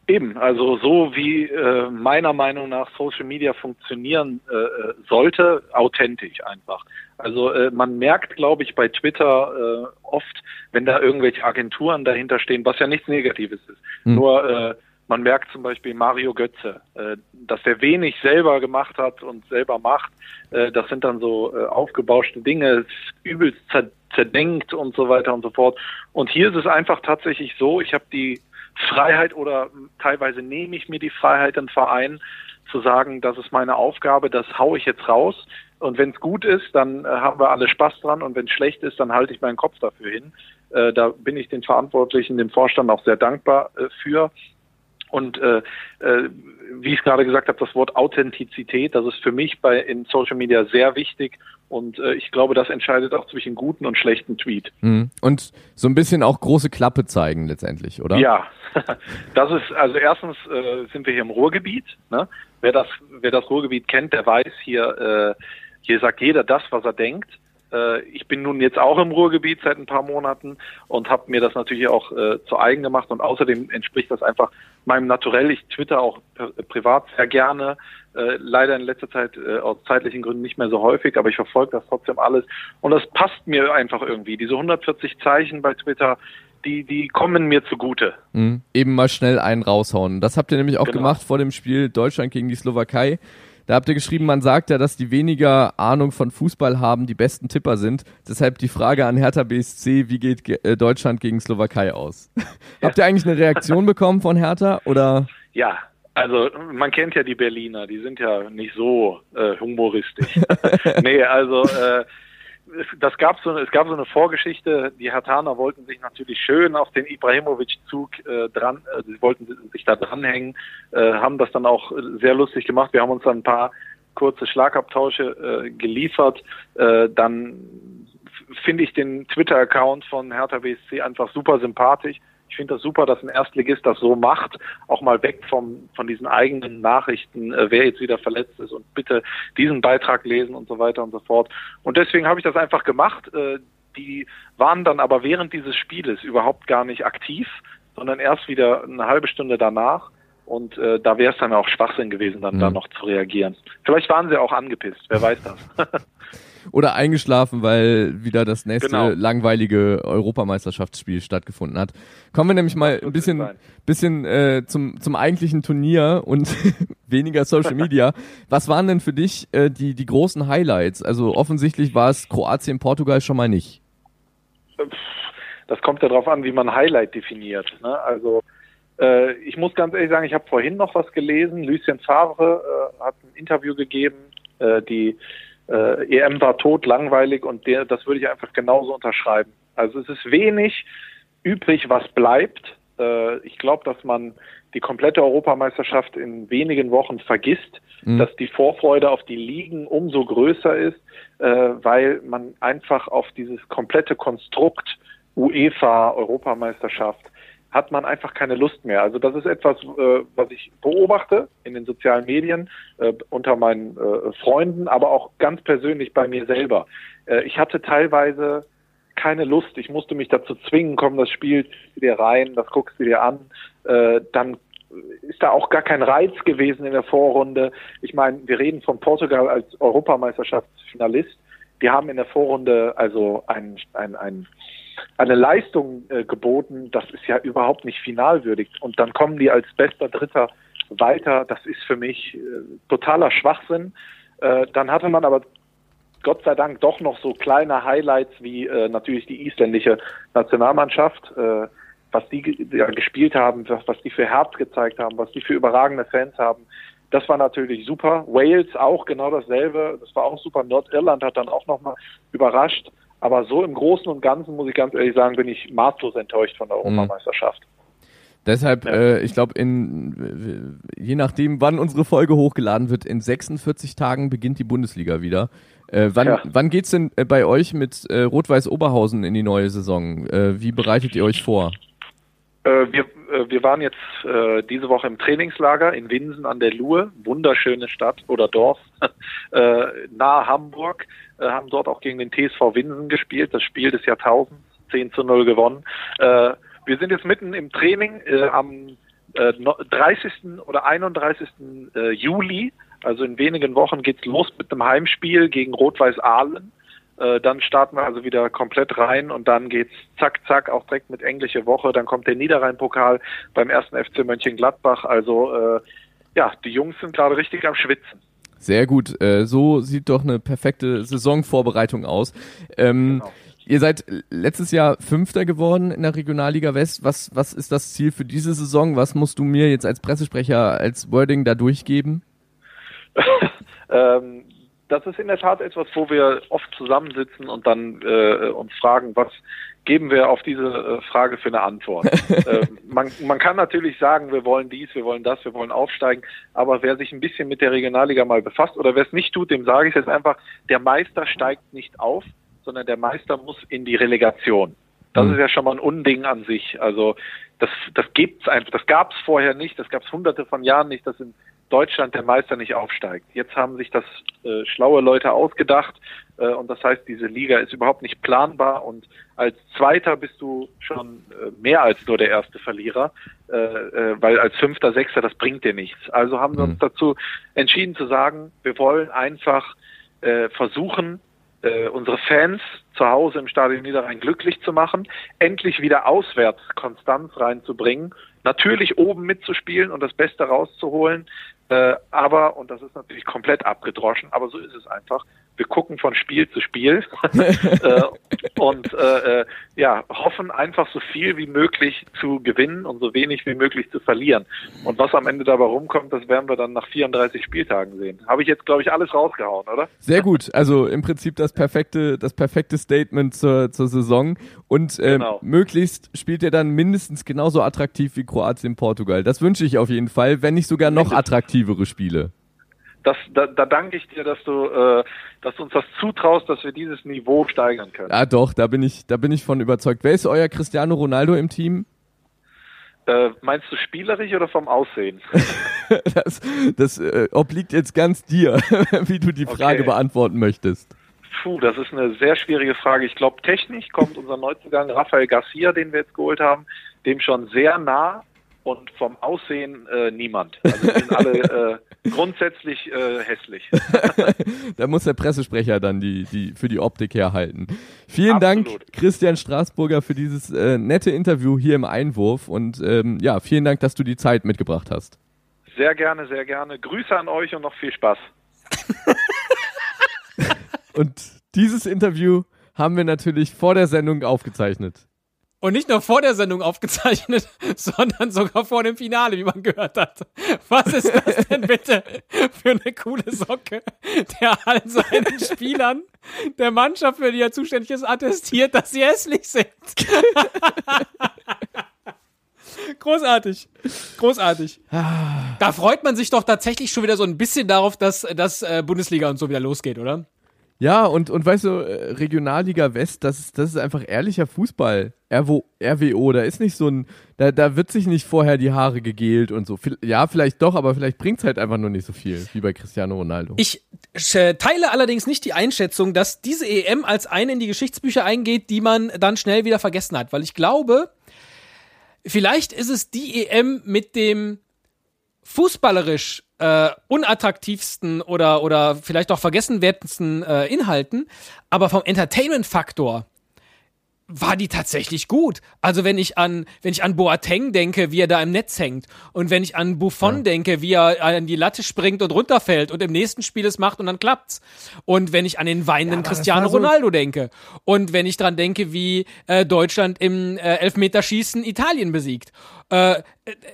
Eben, also so wie äh, meiner Meinung nach Social Media funktionieren äh, äh, sollte, authentisch einfach. Also äh, man merkt, glaube ich, bei Twitter äh, oft, wenn da irgendwelche Agenturen dahinter stehen, was ja nichts Negatives ist. Hm. Nur äh, man merkt zum Beispiel Mario Götze, äh, dass der wenig selber gemacht hat und selber macht. Äh, das sind dann so äh, aufgebauschte Dinge, übelst zer zerdenkt und so weiter und so fort. Und hier ist es einfach tatsächlich so, ich habe die Freiheit oder teilweise nehme ich mir die Freiheit im Verein zu sagen, das ist meine Aufgabe, das haue ich jetzt raus. Und wenn es gut ist, dann äh, haben wir alle Spaß dran. Und wenn es schlecht ist, dann halte ich meinen Kopf dafür hin. Äh, da bin ich den Verantwortlichen, dem Vorstand auch sehr dankbar äh, für. Und äh, äh, wie ich gerade gesagt habe, das Wort Authentizität, das ist für mich bei in Social Media sehr wichtig. Und äh, ich glaube, das entscheidet auch zwischen guten und schlechten Tweet. Mhm. Und so ein bisschen auch große Klappe zeigen letztendlich, oder? Ja, das ist also erstens äh, sind wir hier im Ruhrgebiet. Ne? Wer das wer das Ruhrgebiet kennt, der weiß hier äh, hier sagt jeder das, was er denkt. Äh, ich bin nun jetzt auch im Ruhrgebiet seit ein paar Monaten und habe mir das natürlich auch äh, zu eigen gemacht und außerdem entspricht das einfach meinem Naturell. Ich twitter auch pri- privat sehr gerne. Äh, leider in letzter Zeit äh, aus zeitlichen Gründen nicht mehr so häufig, aber ich verfolge das trotzdem alles und das passt mir einfach irgendwie. Diese 140 Zeichen bei Twitter, die die kommen mir zugute. Mhm. Eben mal schnell einen raushauen. Das habt ihr nämlich auch Genau. gemacht vor dem Spiel Deutschland gegen die Slowakei. Da habt ihr geschrieben, man sagt ja, dass die weniger Ahnung von Fußball haben, die besten Tipper sind. Deshalb die Frage an Hertha BSC, wie geht ge äh, Deutschland gegen Slowakei aus? habt ihr eigentlich eine Reaktion bekommen von Hertha oder? Ja, also man kennt ja die Berliner, die sind ja nicht so äh, humoristisch. nee, also äh, es, das gab so, es gab so eine Vorgeschichte, die Hertaner wollten sich natürlich schön auf den Ibrahimovic-Zug äh, dran, äh, sie wollten sich da dranhängen, äh, haben das dann auch sehr lustig gemacht. Wir haben uns dann ein paar kurze Schlagabtausche äh, geliefert. Äh, dann finde ich den Twitter-Account von Hertha BSC einfach super sympathisch. Ich finde das super, dass ein Erstligist das so macht, auch mal weg vom, von diesen eigenen Nachrichten, äh, wer jetzt wieder verletzt ist und bitte diesen Beitrag lesen und so weiter und so fort. Und deswegen habe ich das einfach gemacht. Äh, die waren dann aber während dieses Spieles überhaupt gar nicht aktiv, sondern erst wieder eine halbe Stunde danach. Und äh, da wäre es dann auch Schwachsinn gewesen, dann Mhm. da noch zu reagieren. Vielleicht waren sie auch angepisst, wer weiß das. Oder eingeschlafen, weil wieder das nächste Genau. langweilige Europameisterschaftsspiel stattgefunden hat. Kommen wir nämlich mal ein bisschen, bisschen äh, zum, zum eigentlichen Turnier und weniger Social Media. Was waren denn für dich äh, die, die großen Highlights? Also offensichtlich war es Kroatien, Portugal schon mal nicht. das kommt ja darauf an, wie man Highlight definiert. Ne? Also äh, ich muss ganz ehrlich sagen, ich habe vorhin noch was gelesen. Lucien Favre äh, hat ein Interview gegeben. Äh, die äh, EM war tot, langweilig und der, das würde ich einfach genauso unterschreiben. Also es ist wenig übrig, was bleibt. Äh, ich glaube, dass man die komplette Europameisterschaft in wenigen Wochen vergisst, Mhm. dass die Vorfreude auf die Ligen umso größer ist, äh, weil man einfach auf dieses komplette Konstrukt UEFA Europameisterschaft hat man einfach keine Lust mehr. Also das ist etwas, äh, was ich beobachte in den sozialen Medien äh, unter meinen äh, Freunden, aber auch ganz persönlich bei mir selber. Äh, ich hatte teilweise keine Lust. Ich musste mich dazu zwingen, komm, das Spiel ziehst du dir rein, das guckst du dir an. Äh, dann ist da auch gar kein Reiz gewesen in der Vorrunde. Ich meine, wir reden von Portugal als Europameisterschaftsfinalist. Die haben in der Vorrunde also ein, ein, ein, eine Leistung äh, geboten, das ist ja überhaupt nicht finalwürdig. Und dann kommen die als bester Dritter weiter. Das ist für mich äh, totaler Schwachsinn. Äh, dann hatte man aber Gott sei Dank doch noch so kleine Highlights wie äh, natürlich die isländische Nationalmannschaft, äh, was die ja, gespielt haben, was, was die für Herz gezeigt haben, was die für überragende Fans haben. Das war natürlich super. Wales auch genau dasselbe. Das war auch super. Nordirland hat dann auch nochmal überrascht. Aber so im Großen und Ganzen, muss ich ganz ehrlich sagen, bin ich maßlos enttäuscht von der Europameisterschaft. Deshalb, Ja. äh, ich glaube, in je nachdem, wann unsere Folge hochgeladen wird, in 46 Tagen beginnt die Bundesliga wieder. Äh, wann, Ja. wann geht's denn äh, bei euch mit äh, Rot-Weiß Oberhausen in die neue Saison? Äh, wie bereitet ihr euch vor? Äh, wir, wir waren jetzt diese Woche im Trainingslager in Winsen an der Luhe, wunderschöne Stadt oder Dorf, nahe Hamburg, haben dort auch gegen den TSV Winsen gespielt, das Spiel des Jahrtausends, 10 zu 0 gewonnen. Äh, wir sind jetzt mitten im Training äh, am äh, no- 30. oder 31. Äh, Juli, also in wenigen Wochen geht's los mit einem Heimspiel gegen Rot-Weiß Aalen. Äh, dann starten wir also wieder komplett rein und dann geht's zack, zack, auch direkt mit englische Woche. Dann kommt der Niederrhein-Pokal beim ersten FC Mönchengladbach. Also äh, ja, die Jungs sind gerade richtig am Schwitzen. Sehr gut. Äh, so sieht doch eine perfekte Saisonvorbereitung aus. Ähm, Genau. Ihr seid letztes Jahr Fünfter geworden in der Regionalliga West. Was, was ist das Ziel für diese Saison? Was musst du mir jetzt als Pressesprecher als Wording da durchgeben? ähm, das ist in der Tat etwas, wo wir oft zusammensitzen und dann äh, uns fragen, was geben wir auf diese äh, Frage für eine Antwort. äh, man, man kann natürlich sagen, wir wollen dies, wir wollen das, wir wollen aufsteigen, aber wer sich ein bisschen mit der Regionalliga mal befasst oder wer es nicht tut, dem sage ich jetzt einfach, der Meister steigt nicht auf, sondern der Meister muss in die Relegation. Das Mhm. ist ja schon mal ein Unding an sich. Also das, das gibt's einfach, das gab es vorher nicht, das gab es hunderte von Jahren nicht, dass in Deutschland der Meister nicht aufsteigt. Jetzt haben sich das äh, schlaue Leute ausgedacht äh, und das heißt, diese Liga ist überhaupt nicht planbar und als Zweiter bist du schon äh, mehr als nur der erste Verlierer, äh, äh, weil als Fünfter, Sechster, das bringt dir nichts. Also haben wir uns dazu entschieden zu sagen, wir wollen einfach äh, versuchen, äh, unsere Fans zu Hause im Stadion Niederrhein glücklich zu machen, endlich wieder auswärts Konstanz reinzubringen, natürlich oben mitzuspielen und das Beste rauszuholen, äh, aber, und das ist natürlich komplett abgedroschen, aber so ist es einfach, wir gucken von Spiel zu Spiel äh, und äh, äh, ja, hoffen einfach so viel wie möglich zu gewinnen und so wenig wie möglich zu verlieren. Und was am Ende dabei rumkommt, das werden wir dann nach 34 Spieltagen sehen. Habe ich jetzt, glaube ich, alles rausgehauen, oder? Sehr gut. Also im Prinzip das perfekte, das perfekte Statement zur, zur Saison. Und ähm, Genau. möglichst spielt er dann mindestens genauso attraktiv wie Kroatien, Portugal. Das wünsche ich auf jeden Fall, wenn nicht sogar noch attraktivere Spiele. Das, da, da danke ich dir, dass du, äh, dass du uns das zutraust, dass wir dieses Niveau steigern können. Ja, doch, da bin ich, da bin ich von überzeugt. Wer ist euer Cristiano Ronaldo im Team? Äh, meinst du spielerisch oder vom Aussehen? Das, das äh, obliegt jetzt ganz dir, wie du die Frage Okay. beantworten möchtest. Puh, das ist eine sehr schwierige Frage. Ich glaube, technisch kommt unser Neuzugang Rafael Garcia, den wir jetzt geholt haben, dem schon sehr nah und vom Aussehen äh, niemand. Also sind alle äh, grundsätzlich äh, hässlich. Da muss der Pressesprecher dann die, die für die Optik herhalten. Vielen Absolut. Dank, Christian Straßburger, für dieses äh, nette Interview hier im Einwurf und ähm, ja, vielen Dank, dass du die Zeit mitgebracht hast. Sehr gerne, sehr gerne. Grüße an euch und noch viel Spaß. Und dieses Interview haben wir natürlich vor der Sendung aufgezeichnet. Und nicht nur vor der Sendung aufgezeichnet, sondern sogar vor dem Finale, wie man gehört hat. Was ist das denn bitte für eine coole Socke, der all seinen Spielern der Mannschaft, für die er zuständig ist, attestiert, dass sie hässlich sind. Großartig. Großartig. Da freut man sich doch tatsächlich schon wieder so ein bisschen darauf, dass, dass äh, Bundesliga und so wieder losgeht, oder? Ja, und, und weißt du, äh, Regionalliga West, das ist, das ist einfach ehrlicher Fußball. RWO, da ist nicht so ein, da, da wird sich nicht vorher die Haare gegelt und so. Ja, vielleicht doch, aber vielleicht bringt's halt einfach nur nicht so viel, wie bei Cristiano Ronaldo. Ich äh, teile allerdings nicht die Einschätzung, dass diese EM als eine in die Geschichtsbücher eingeht, die man dann schnell wieder vergessen hat, weil ich glaube, vielleicht ist es die EM mit dem fußballerisch äh, unattraktivsten oder oder vielleicht auch vergessenwertesten äh, Inhalten, aber vom Entertainment-Faktor war die tatsächlich gut. Also wenn ich an, wenn ich an Boateng denke, wie er da im Netz hängt, und wenn ich an Buffon denke, wie er an die Latte springt und runterfällt und im nächsten Spiel es macht und dann klappt's. Und wenn ich an den weinenden das Cristiano so- Ronaldo denke. Und wenn ich dran denke, wie äh, Deutschland im äh, Elfmeterschießen Italien besiegt. Äh,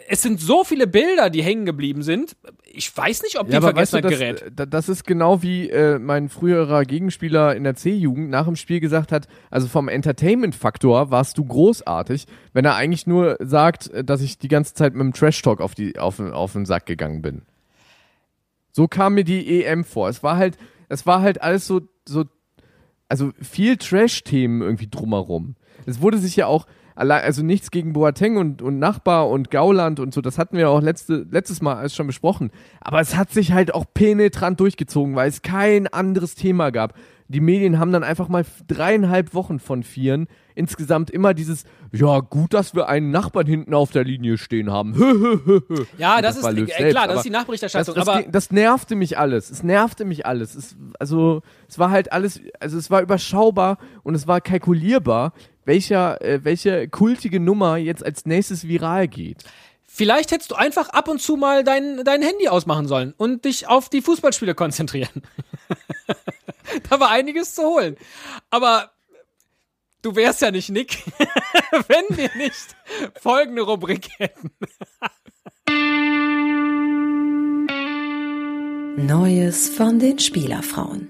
es sind so viele Bilder, die hängen geblieben sind. Ich weiß nicht, ob die in Vergessenheit das, gerät. äh, das ist genau wie äh, mein früherer Gegenspieler in der C-Jugend nach dem Spiel gesagt hat, also vom Entertainment-Faktor warst du großartig, wenn er eigentlich nur sagt, äh, dass ich die ganze Zeit mit dem Trash-Talk auf, die, auf, den- auf den Sack gegangen bin. So kam mir die EM vor. Es war halt, es war halt alles so, so also viel Trash-Themen irgendwie drumherum. Es wurde sich ja auch, also nichts gegen Boateng und, und Nachbar und Gauland und so, das hatten wir auch letzte, letztes Mal alles schon besprochen. Aber es hat sich halt auch penetrant durchgezogen, weil es kein anderes Thema gab. Die Medien haben dann einfach mal dreieinhalb Wochen von vieren insgesamt immer dieses, ja gut, dass wir einen Nachbarn hinten auf der Linie stehen haben. Ja, das, war ist äh, klar, das ist die Nachberichterstattung. das, das, aber das nervte mich alles. Es nervte mich alles. Es, also, es war halt alles, also es war überschaubar und es war kalkulierbar, welcher, äh, welche kultige Nummer jetzt als nächstes viral geht. Vielleicht hättest du einfach ab und zu mal dein, dein Handy ausmachen sollen und dich auf die Fußballspiele konzentrieren. da war einiges zu holen. Aber du wärst ja nicht Nick, wenn wir nicht folgende Rubrik hätten. Neues von den Spielerfrauen.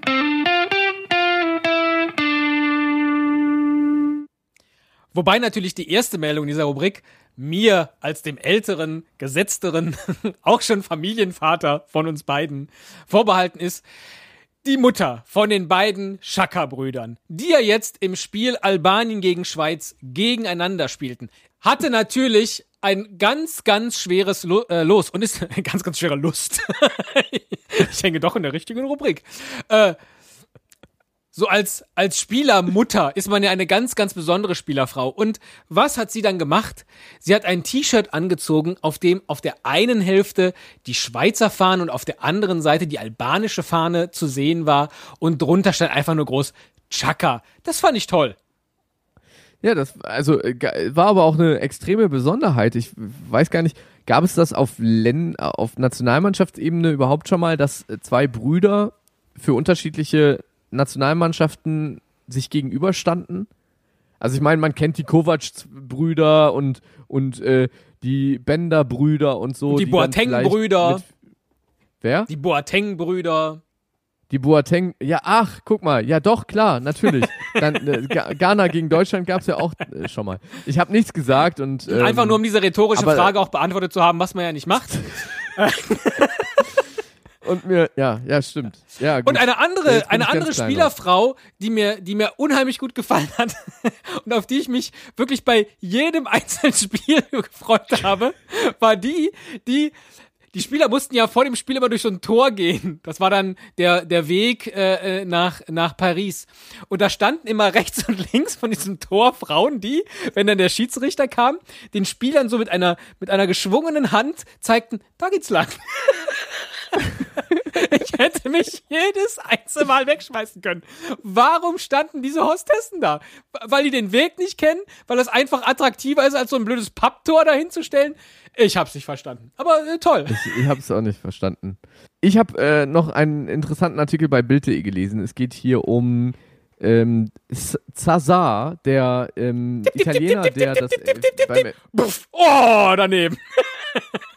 Wobei natürlich die erste Meldung dieser Rubrik mir als dem älteren, gesetzteren, auch schon Familienvater von uns beiden vorbehalten ist. Die Mutter von den beiden Schaka-Brüdern, die ja jetzt im Spiel Albanien gegen Schweiz gegeneinander spielten, hatte natürlich ein ganz, ganz schweres Lo äh, Los und ist ganz, ganz schwere Lust. ich hänge doch in der richtigen Rubrik. Äh, so als, als Spielermutter ist man ja eine ganz, ganz besondere Spielerfrau. Und was hat sie dann gemacht? Sie hat ein T-Shirt angezogen, auf dem auf der einen Hälfte die Schweizer Fahne und auf der anderen Seite die albanische Fahne zu sehen war. Und drunter stand einfach nur groß Chaka. Das fand ich toll. Ja, das also äh, war aber auch eine extreme Besonderheit. Ich weiß gar nicht, gab es das auf Len auf Nationalmannschaftsebene überhaupt schon mal, dass äh, zwei Brüder für unterschiedliche Nationalmannschaften sich gegenüberstanden? Also ich meine, man kennt die Kovac-Brüder und und äh, die Bender-Brüder und so. Und die dann Boateng-Brüder. Wer? Die Boateng-Brüder. Die Boateng, ja, ach, guck mal, ja doch, klar, natürlich. Dann äh, Ghana gegen Deutschland gab's ja auch äh, schon mal. Ich habe nichts gesagt und ähm, Einfach nur um diese rhetorische aber- Frage auch beantwortet zu haben, was man ja nicht macht. und mir, ja, ja, stimmt. Ja, gut. Und eine andere, bin eine andere Spielerfrau, die mir, die mir unheimlich gut gefallen hat und auf die ich mich wirklich bei jedem einzelnen Spiel gefreut habe, war die, die die Spieler mussten ja vor dem Spiel immer durch so ein Tor gehen. Das war dann der, der Weg äh, äh, nach, nach Paris. Und da standen immer rechts und links von diesem Tor Frauen, die, wenn dann der Schiedsrichter kam, den Spielern so mit einer, mit einer geschwungenen Hand zeigten, da geht's lang. Ich hätte mich jedes einzelne Mal wegschmeißen können. Warum standen diese Hostessen da? Weil die den Weg nicht kennen? Weil das einfach attraktiver ist, als so ein blödes Papptor dahin zu stellen? Ich hab's nicht verstanden. Aber äh, toll. Ich, ich habe es auch nicht verstanden. Ich habe äh, noch einen interessanten Artikel bei Bild.de gelesen. Es geht hier um ähm, Zazar, der ähm, Italiener, der das äh. Oh, daneben.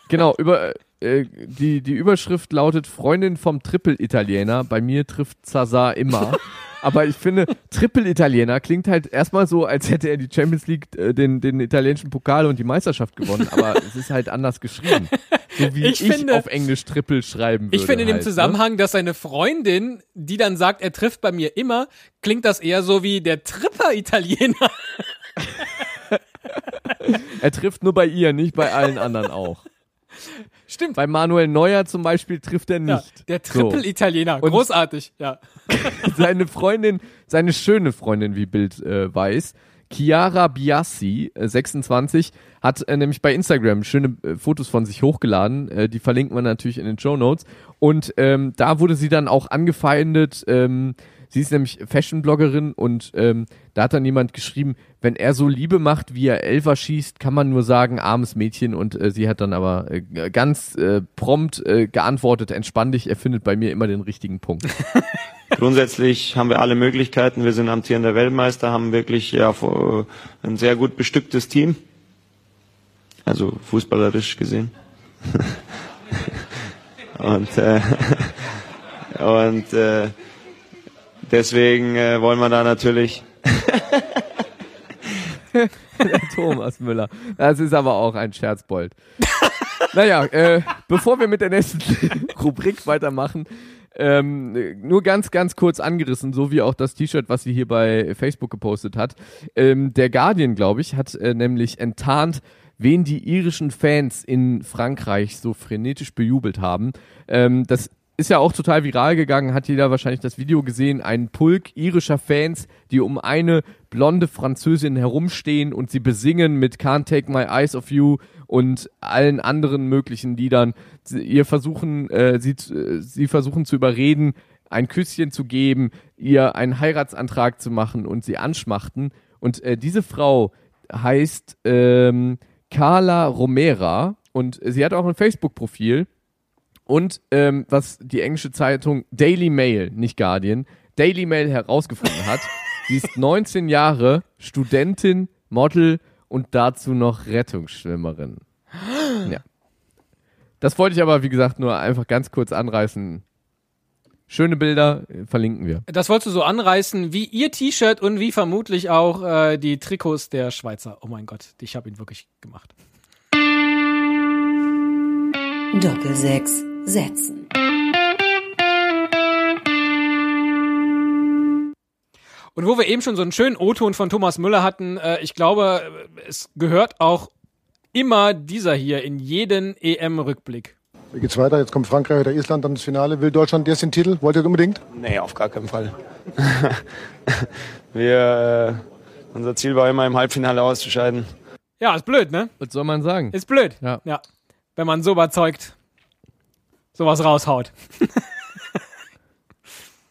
genau über äh, die die Überschrift lautet Freundin vom Triple-Italiener. Bei mir trifft Zazar immer. Aber ich finde, Triple-Italiener klingt halt erstmal so, als hätte er die Champions League, äh, den, den italienischen Pokal und die Meisterschaft gewonnen. Aber es ist halt anders geschrieben. So wie Ich ich, finde- auf Englisch Triple schreiben würde. Ich finde in dem halt, ne? Zusammenhang, dass seine Freundin, die dann sagt, er trifft bei mir immer, klingt das eher so wie der Tripper-Italiener. Er trifft nur bei ihr, nicht bei allen anderen auch. Stimmt. Bei Manuel Neuer zum Beispiel trifft er Ja, nicht. der So. Triple-Italiener. Und- Großartig. Ja. Seine Freundin, seine schöne Freundin, wie Bild äh, weiß, Chiara Biassi, äh, 26, hat äh, nämlich bei Instagram schöne äh, Fotos von sich hochgeladen. Äh, die verlinken wir natürlich in den Show Notes. Und ähm, da wurde sie dann auch angefeindet. Ähm, sie ist nämlich Fashion-Bloggerin und ähm, da hat dann jemand geschrieben, wenn er so Liebe macht, wie er Elfer schießt, kann man nur sagen, armes Mädchen. Und äh, sie hat dann aber äh, ganz äh, prompt äh, geantwortet, entspann dich, er findet bei mir immer den richtigen Punkt. Grundsätzlich haben wir alle Möglichkeiten. Wir sind amtierender Weltmeister, haben wirklich ja, vor- ein sehr gut bestücktes Team. Also fußballerisch gesehen. und äh, und äh, deswegen äh, wollen wir da natürlich Thomas Müller. Das ist aber auch ein Scherzbold. naja, äh, bevor wir mit der nächsten Rubrik weitermachen, ähm, nur ganz, ganz kurz angerissen, so wie auch das T-Shirt, was sie hier bei Facebook gepostet hat. Ähm, der Guardian, glaube ich, hat äh, nämlich enttarnt, wen die irischen Fans in Frankreich so frenetisch bejubelt haben. Ähm, das ist ja auch total viral gegangen, hat jeder wahrscheinlich das Video gesehen, ein Pulk irischer Fans, die um eine blonde Französin herumstehen und sie besingen mit Can't Take My Eyes Off You und allen anderen möglichen Liedern. Sie, ihr versuchen, äh, sie, äh, sie versuchen zu überreden, ein Küsschen zu geben, ihr einen Heiratsantrag zu machen und sie anschmachten. Und äh, diese Frau heißt ähm, Carla Romera und sie hat auch ein Facebook-Profil. Und ähm, was die englische Zeitung Daily Mail, nicht Guardian, Daily Mail herausgefunden hat, sie ist 19 Jahre, Studentin, Model und dazu noch Rettungsschwimmerin. Ja. Das wollte ich aber, wie gesagt, nur einfach ganz kurz anreißen. Schöne Bilder, äh, verlinken wir. Das wolltest du so anreißen wie ihr T-Shirt und wie vermutlich auch äh, die Trikots der Schweizer. Oh mein Gott, ich habe ihn wirklich gemacht. Doppelsechs setzen. Und wo wir eben schon so einen schönen O-Ton von Thomas Müller hatten, äh, ich glaube, es gehört auch immer dieser hier in jeden EM-Rückblick. Wie geht's weiter? Jetzt kommt Frankreich oder Island, dann das Finale. Will Deutschland jetzt den Titel? Wollt ihr unbedingt? Nee, auf gar keinen Fall. Wir, äh, unser Ziel war immer im Halbfinale auszuscheiden. Ja, ist blöd, ne? Was soll man sagen? Ist blöd. Ja. ja. Wenn man so überzeugt sowas raushaut.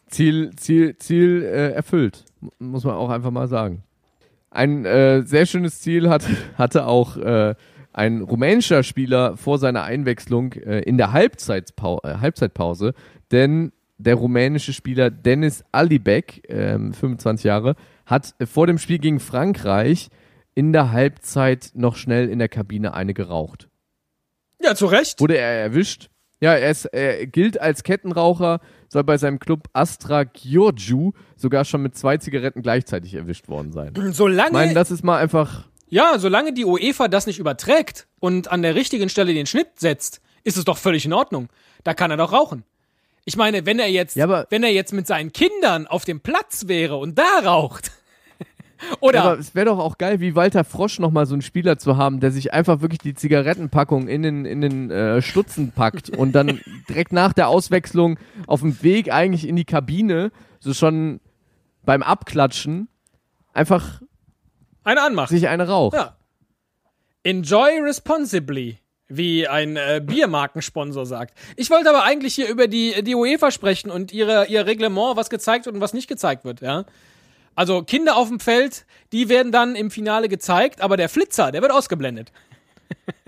Ziel, Ziel, Ziel äh, erfüllt, Muss man auch einfach mal sagen. Ein äh, sehr schönes Ziel hat, hatte auch äh, ein rumänischer Spieler vor seiner Einwechslung äh, in der Halbzeitpau äh, Halbzeitpause, denn der rumänische Spieler Dennis Alibek, ähm, 25 Jahre, hat vor dem Spiel gegen Frankreich in der Halbzeit noch schnell in der Kabine eine geraucht. Ja, zu Recht. Wurde er erwischt? Ja, er, ist, er gilt als Kettenraucher, soll bei seinem Club Astra Giurgiu sogar schon mit zwei Zigaretten gleichzeitig erwischt worden sein. Solange, Ich meine, das ist mal einfach. ja, solange die UEFA das nicht überträgt und an der richtigen Stelle den Schnitt setzt, ist es doch völlig in Ordnung. Da kann er doch rauchen. Ich meine, wenn er jetzt, Ja, aber- wenn er jetzt mit seinen Kindern auf dem Platz wäre und da raucht. Oder Ja, aber es wäre doch auch geil, wie Walter Frosch nochmal so einen Spieler zu haben, der sich einfach wirklich die Zigarettenpackung in den, in den äh, Stutzen packt und dann direkt nach der Auswechslung auf dem Weg eigentlich in die Kabine, so schon beim Abklatschen, einfach eine anmacht. sich eine raucht. Ja. Enjoy responsibly, wie ein äh, Biermarkensponsor sagt. Ich wollte aber eigentlich hier über die, die UEFA sprechen und ihre, ihr Reglement, was gezeigt wird und was nicht gezeigt wird, ja. Also Kinder auf dem Feld, die werden dann im Finale gezeigt, aber der Flitzer, der wird ausgeblendet.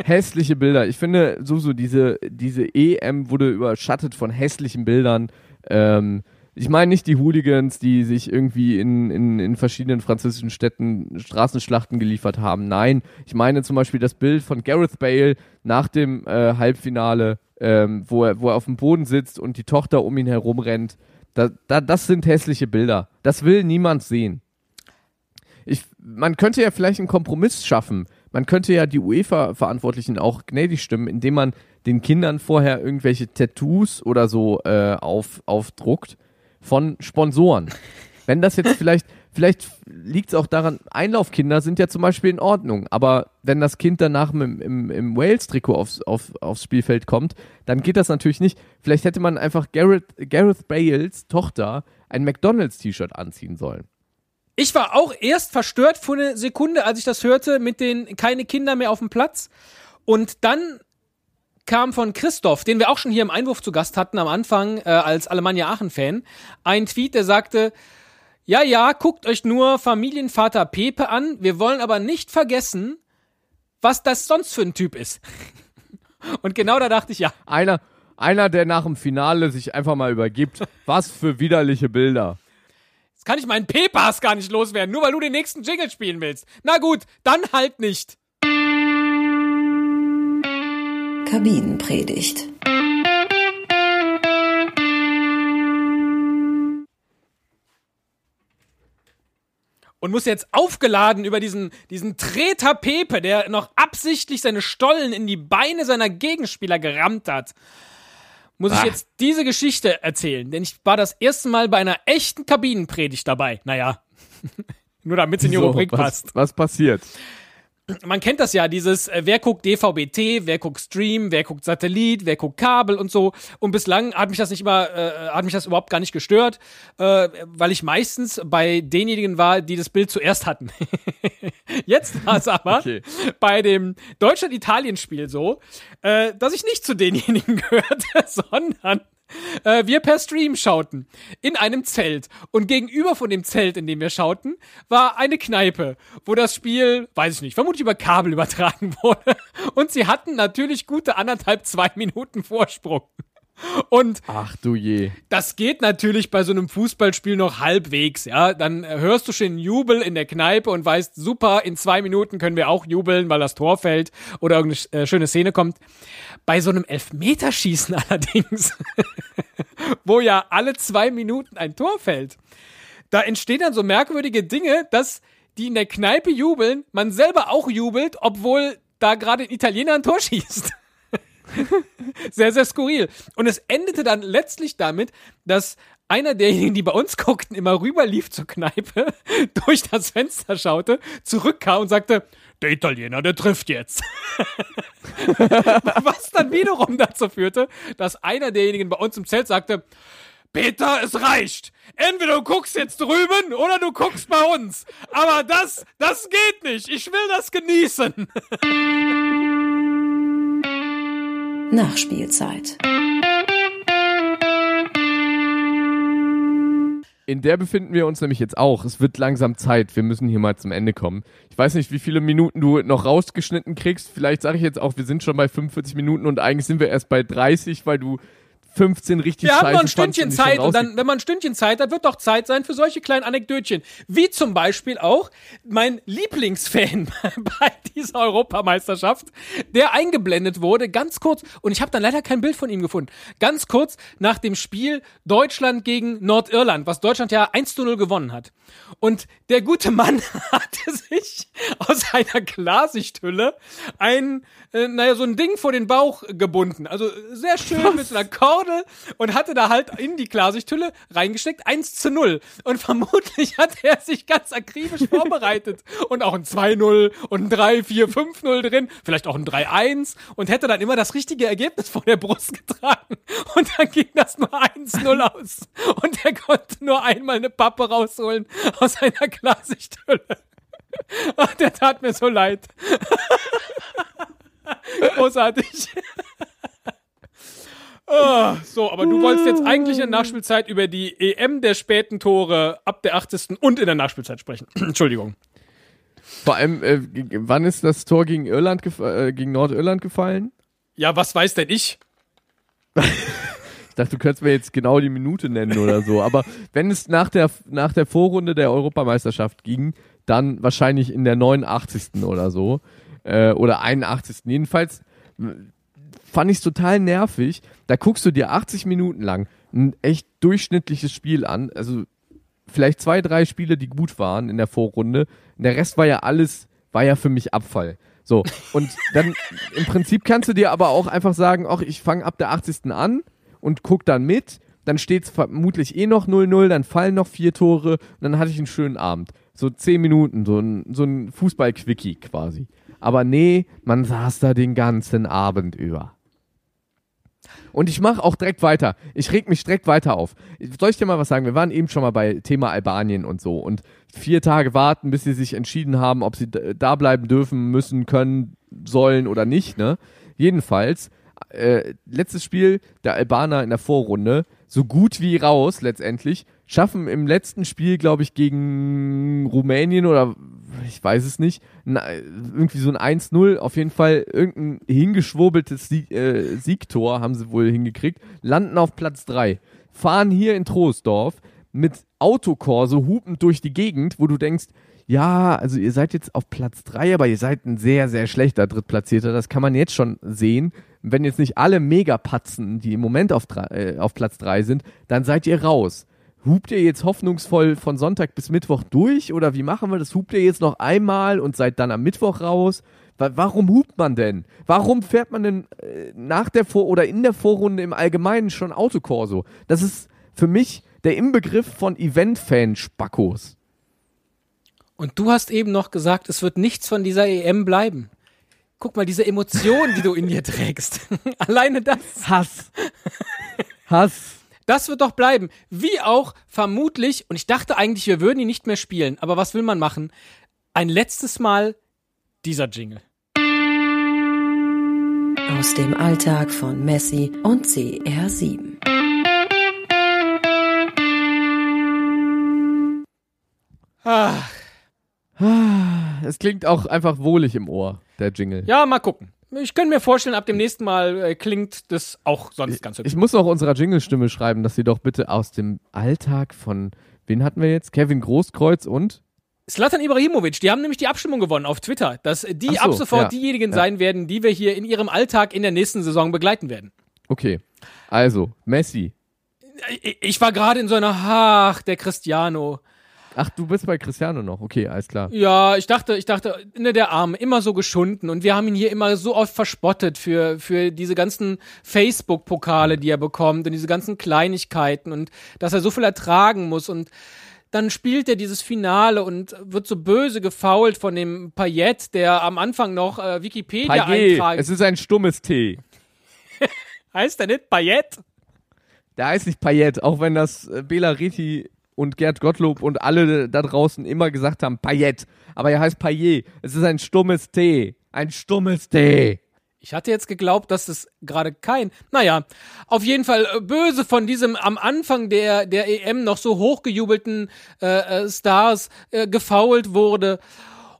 hässliche Bilder. Ich finde, so, so diese, diese EM wurde überschattet von hässlichen Bildern. Ähm, ich meine nicht die Hooligans, die sich irgendwie in, in, in verschiedenen französischen Städten Straßenschlachten geliefert haben. Nein, ich meine zum Beispiel das Bild von Gareth Bale nach dem äh, Halbfinale, ähm, wo, er, wo er auf dem Boden sitzt und die Tochter um ihn herum rennt. Da, da, das sind hässliche Bilder. Das will niemand sehen. Ich, man könnte ja vielleicht einen Kompromiss schaffen. Man könnte ja die UEFA-Verantwortlichen auch gnädig stimmen, indem man den Kindern vorher irgendwelche Tattoos oder so äh, auf, aufdruckt von Sponsoren. Wenn das jetzt vielleicht, vielleicht liegt es auch daran, Einlaufkinder sind ja zum Beispiel in Ordnung, aber wenn das Kind danach im, im, im Wales-Trikot aufs, auf, aufs Spielfeld kommt, dann geht das natürlich nicht. Vielleicht hätte man einfach Gareth, Gareth Bales Tochter ein McDonalds-T-Shirt anziehen sollen. Ich war auch erst verstört für eine Sekunde, als ich das hörte, mit den keine Kinder mehr auf dem Platz. Und dann kam von Christoph, den wir auch schon hier im Einwurf zu Gast hatten am Anfang äh, als Alemannia Aachen-Fan, ein Tweet, der sagte, ja, ja, guckt euch nur Familienvater Pepe an, wir wollen aber nicht vergessen, was das sonst für ein Typ ist. Und genau da dachte ich, ja, Einer, einer, der nach dem Finale sich einfach mal übergibt. Was für widerliche Bilder. jetzt kann ich meinen Pepas gar nicht loswerden, nur weil du den nächsten Jingle spielen willst. Na gut, dann halt nicht. Kabinenpredigt. Und muss jetzt aufgeladen über diesen, diesen Treter Pepe, der noch absichtlich seine Stollen in die Beine seiner Gegenspieler gerammt hat. Muss ich jetzt diese Geschichte erzählen, denn ich war das erste Mal bei einer echten Kabinenpredigt dabei. Naja, nur damit es in die So, Rubrik was, passt. was passiert? Man kennt das ja, dieses, äh, wer guckt DVB-T, wer guckt Stream, wer guckt Satellit, wer guckt Kabel und so. Und bislang hat mich das nicht immer, äh, hat mich das überhaupt gar nicht gestört, äh, weil ich meistens bei denjenigen war, die das Bild zuerst hatten. Jetzt war es aber Okay. bei dem Deutschland-Italien-Spiel so, äh, dass ich nicht zu denjenigen gehörte, sondern äh, wir per Stream schauten. In einem Zelt. Und gegenüber von dem Zelt, in dem wir schauten, war eine Kneipe, wo das Spiel, weiß ich nicht, vermutlich über Kabel übertragen wurde. Und sie hatten natürlich gute anderthalb, zwei Minuten Vorsprung. Und Ach du je. das geht natürlich bei so einem Fußballspiel noch halbwegs, ja. Dann äh, hörst du schon Jubel in der Kneipe und weißt, super, in zwei Minuten können wir auch jubeln, weil das Tor fällt oder irgendeine äh, schöne Szene kommt. Bei so einem Elfmeterschießen allerdings, wo ja alle zwei Minuten ein Tor fällt, da entstehen dann so merkwürdige Dinge, dass die in der Kneipe jubeln, man selber auch jubelt, obwohl da gerade ein Italiener ein Tor schießt. sehr, sehr skurril. Und es endete dann letztlich damit, dass einer derjenigen, die bei uns guckten, immer rüberlief zur Kneipe, durch das Fenster schaute, zurückkam und sagte, der Italiener, der trifft jetzt. Was dann wiederum dazu führte, dass einer derjenigen bei uns im Zelt sagte, Peter, es reicht. Entweder du guckst jetzt drüben oder du guckst bei uns. Aber das, das geht nicht. Ich will das genießen. Nachspielzeit. In der befinden wir uns nämlich jetzt auch. Es wird langsam Zeit. Wir müssen hier mal zum Ende kommen. Ich weiß nicht, wie viele Minuten du noch rausgeschnitten kriegst. Vielleicht sage ich jetzt auch, wir sind schon bei 45 Minuten und eigentlich sind wir erst bei 30, weil du 15 richtig Wir haben scheiße noch ein Stündchen Zeit und dann, wenn man ein Stündchen Zeit hat, wird doch Zeit sein für solche kleinen Anekdötchen. Wie zum Beispiel auch mein Lieblingsfan bei dieser Europameisterschaft, der eingeblendet wurde, ganz kurz, und ich habe dann leider kein Bild von ihm gefunden, ganz kurz nach dem Spiel Deutschland gegen Nordirland, was Deutschland ja 1 zu 0 gewonnen hat. Und der gute Mann hatte sich aus einer Klarsichthülle ein, äh, naja, so ein Ding vor den Bauch gebunden. Also sehr schön mit so einer Kordel und hatte da halt in die Klarsichthülle reingesteckt 1 zu 0. Und vermutlich hat er sich ganz akribisch vorbereitet und auch ein 2-0 und ein 3-4-5-0 drin, vielleicht auch ein 3-1 und hätte dann immer das richtige Ergebnis vor der Brust getragen. Und dann ging das nur 1-0 aus. Und er konnte nur einmal eine Pappe rausholen aus einer Klarsichthülle. Ach, der tat mir so leid. Großartig. Ah, so, aber du wolltest jetzt eigentlich in der Nachspielzeit über die EM der späten Tore ab der 80. und in der Nachspielzeit sprechen. Entschuldigung. Vor allem, äh, wann ist das Tor gegen Irland, äh, gegen Nordirland gefallen? Ja, was weiß denn ich? Ich dachte, du könntest mir jetzt genau die Minute nennen oder so. Aber wenn es nach der, nach der Vorrunde der Europameisterschaft ging, dann wahrscheinlich in der 89. oder so. Äh, oder 81. Jedenfalls fand ich es total nervig. Da guckst du dir 80 Minuten lang ein echt durchschnittliches Spiel an. Also vielleicht zwei, drei Spiele, die gut waren in der Vorrunde. Und der Rest war ja alles, war ja für mich Abfall. So, und dann im Prinzip kannst du dir aber auch einfach sagen, ach, ich fange ab der 80. an und guck dann mit. Dann steht es vermutlich eh noch 0-0, dann fallen noch vier Tore und dann hatte ich einen schönen Abend. So zehn Minuten, so ein, so ein Fußball-Quickie quasi. Aber nee, man saß da den ganzen Abend über. Und ich mache auch direkt weiter. Ich reg mich direkt weiter auf. Soll ich dir mal was sagen? Wir waren eben schon mal bei Thema Albanien und so. Und vier Tage warten, bis sie sich entschieden haben, ob sie da bleiben dürfen, müssen, können, sollen oder nicht. Ne? Jedenfalls, äh, letztes Spiel der Albaner in der Vorrunde, so gut wie raus letztendlich, schaffen im letzten Spiel, glaube ich, gegen Rumänien oder ich weiß es nicht, na, irgendwie so ein 1-0, auf jeden Fall irgendein hingeschwurbeltes Sieg, äh, Siegtor haben sie wohl hingekriegt, landen auf Platz 3, fahren hier in Troisdorf mit Autokorso hupend durch die Gegend, wo du denkst, ja, also ihr seid jetzt auf Platz 3, aber ihr seid ein sehr, sehr schlechter Drittplatzierter. Das kann man jetzt schon sehen. Wenn jetzt nicht alle Megapatzen, die im Moment auf, äh, auf Platz 3 sind, dann seid ihr raus. Hupt ihr jetzt hoffnungsvoll von Sonntag bis Mittwoch durch oder wie machen wir das? Hupt ihr jetzt noch einmal und seid dann am Mittwoch raus? Wa- Warum hupt man denn? Warum fährt man denn äh, nach der Vor- oder in der Vorrunde im Allgemeinen schon Autokorso? Das ist für mich der Inbegriff von Event-Fan-Spackos. Und du hast eben noch gesagt, es wird nichts von dieser EM bleiben. Guck mal, diese Emotion, die du in dir trägst. Alleine das. Hass. Hass. Das wird doch bleiben. Wie auch vermutlich, und ich dachte eigentlich, wir würden ihn nicht mehr spielen, aber was will man machen? Ein letztes Mal dieser Jingle. Aus dem Alltag von Messi und CR7. Ah, Es klingt auch einfach wohlig im Ohr, der Jingle. ja, mal gucken. Ich könnte mir vorstellen, ab dem nächsten Mal äh, klingt das auch sonst ganz hübsch. Ich muss auch unserer Jingle-Stimme schreiben, dass sie doch bitte aus dem Alltag von, wen hatten wir jetzt? Kevin Großkreuz und? Slatan Ibrahimovic, die haben nämlich die Abstimmung gewonnen auf Twitter, dass die so, ab sofort ja. diejenigen Ja. sein werden, die wir hier in ihrem Alltag in der nächsten Saison begleiten werden. Okay. Also, Messi. Ich, ich war gerade in so einer, ach, der Cristiano. Ach, du bist bei Cristiano noch. Okay, alles klar. Ja, ich dachte, ich dachte, ne, der Arme, immer so geschunden und wir haben ihn hier immer so oft verspottet für, für diese ganzen Facebook-Pokale, die er bekommt und diese ganzen Kleinigkeiten und dass er so viel ertragen muss und dann spielt er dieses Finale und wird so böse gefault von dem Payet, der am Anfang noch äh, Wikipedia Payet. eintragen. Es ist ein stummes T. Heißt der nicht Payet? Der heißt nicht Payet, auch wenn das äh, Bela Reti und Gerd Gottlob und alle da draußen immer gesagt haben, Payet. Aber er heißt Payet. Es ist ein stummes T. Ein stummes T. Ich hatte jetzt geglaubt, dass es gerade kein. Naja, auf jeden Fall äh, böse von diesem am Anfang der, der EM noch so hochgejubelten äh, äh, Stars äh, gefault wurde.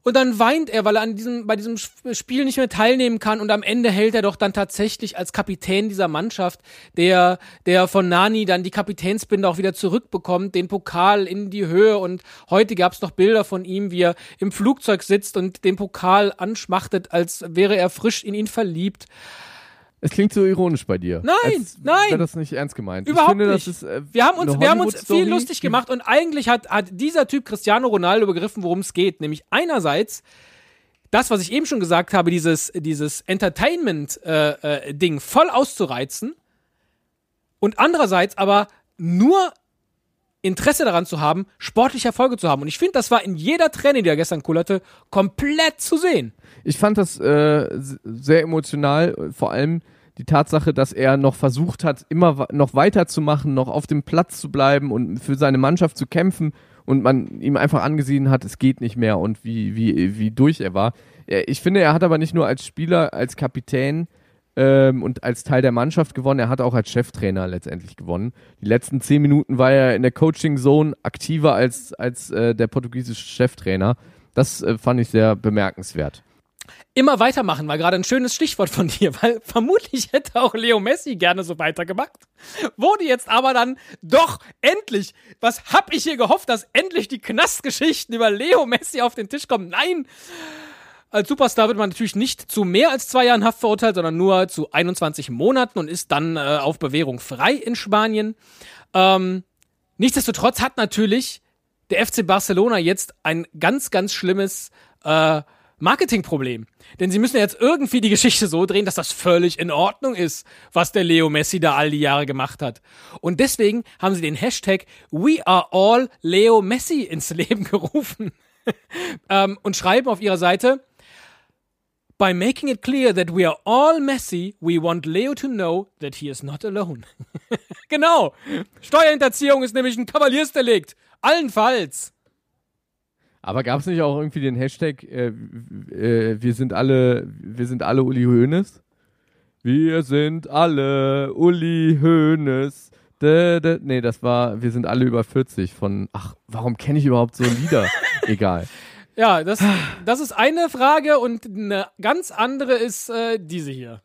Und dann weint er, weil er an diesem, bei diesem Sp- Spiel nicht mehr teilnehmen kann. Und am Ende hält er doch dann tatsächlich als Kapitän dieser Mannschaft, der, der von Nani dann die Kapitänsbinde auch wieder zurückbekommt, den Pokal in die Höhe. Und heute gab es noch Bilder von ihm, wie er im Flugzeug sitzt und den Pokal anschmachtet, als wäre er frisch in ihn verliebt. Es klingt so ironisch bei dir. Nein, als nein. Das nicht ernst gemeint. Überhaupt finde, nicht. Ist, äh, wir haben uns, wir haben uns viel lustig gemacht und eigentlich hat, hat dieser Typ Cristiano Ronaldo begriffen, worum es geht. Nämlich einerseits das, was ich eben schon gesagt habe, dieses, dieses Entertainment-Ding äh, Ding voll auszureizen und andererseits aber nur Interesse daran zu haben, sportliche Erfolge zu haben. Und ich finde, das war in jeder Training, die er gestern kullerte, komplett zu sehen. Ich fand das äh, sehr emotional, vor allem die Tatsache, dass er noch versucht hat, immer noch weiterzumachen, noch auf dem Platz zu bleiben und für seine Mannschaft zu kämpfen und man ihm einfach angesehen hat, es geht nicht mehr und wie, wie, wie durch er war. Ich finde, er hat aber nicht nur als Spieler, als Kapitän ähm, und als Teil der Mannschaft gewonnen, er hat auch als Cheftrainer letztendlich gewonnen. Die letzten zehn Minuten war er in der Coaching-Zone aktiver als, als äh, der portugiesische Cheftrainer. Das äh, fand ich sehr bemerkenswert. Immer weitermachen war gerade ein schönes Stichwort von dir, weil vermutlich hätte auch Leo Messi gerne so weitergemacht. Wurde jetzt aber dann doch endlich, was hab ich hier gehofft, dass endlich die Knastgeschichten über Leo Messi auf den Tisch kommen? Nein! Als Superstar wird man natürlich nicht zu mehr als zwei Jahren Haft verurteilt, sondern nur zu 21 Monaten und ist dann äh, auf Bewährung frei in Spanien. Ähm, nichtsdestotrotz hat natürlich der FC Barcelona jetzt ein ganz, ganz schlimmes äh, Marketingproblem. Denn sie müssen jetzt irgendwie die Geschichte so drehen, dass das völlig in Ordnung ist, was der Leo Messi da all die Jahre gemacht hat. Und deswegen haben sie den Hashtag We are all Leo Messi ins Leben gerufen. ähm, und schreiben auf ihrer Seite, By making it clear that we are all Messi, we want Leo to know that he is not alone. genau. Steuerhinterziehung ist nämlich ein Kavaliersdelikt. Allenfalls. Aber gab es nicht auch irgendwie den Hashtag, äh, äh, wir sind alle, wir sind alle Uli Hoeneß? Wir sind alle Uli Hoeneß. Dä, dä. Nee, das war, wir sind alle über 40 von, ach, warum kenne ich überhaupt so Lieder? Egal. Ja, das, das ist eine Frage und eine ganz andere ist äh, diese hier.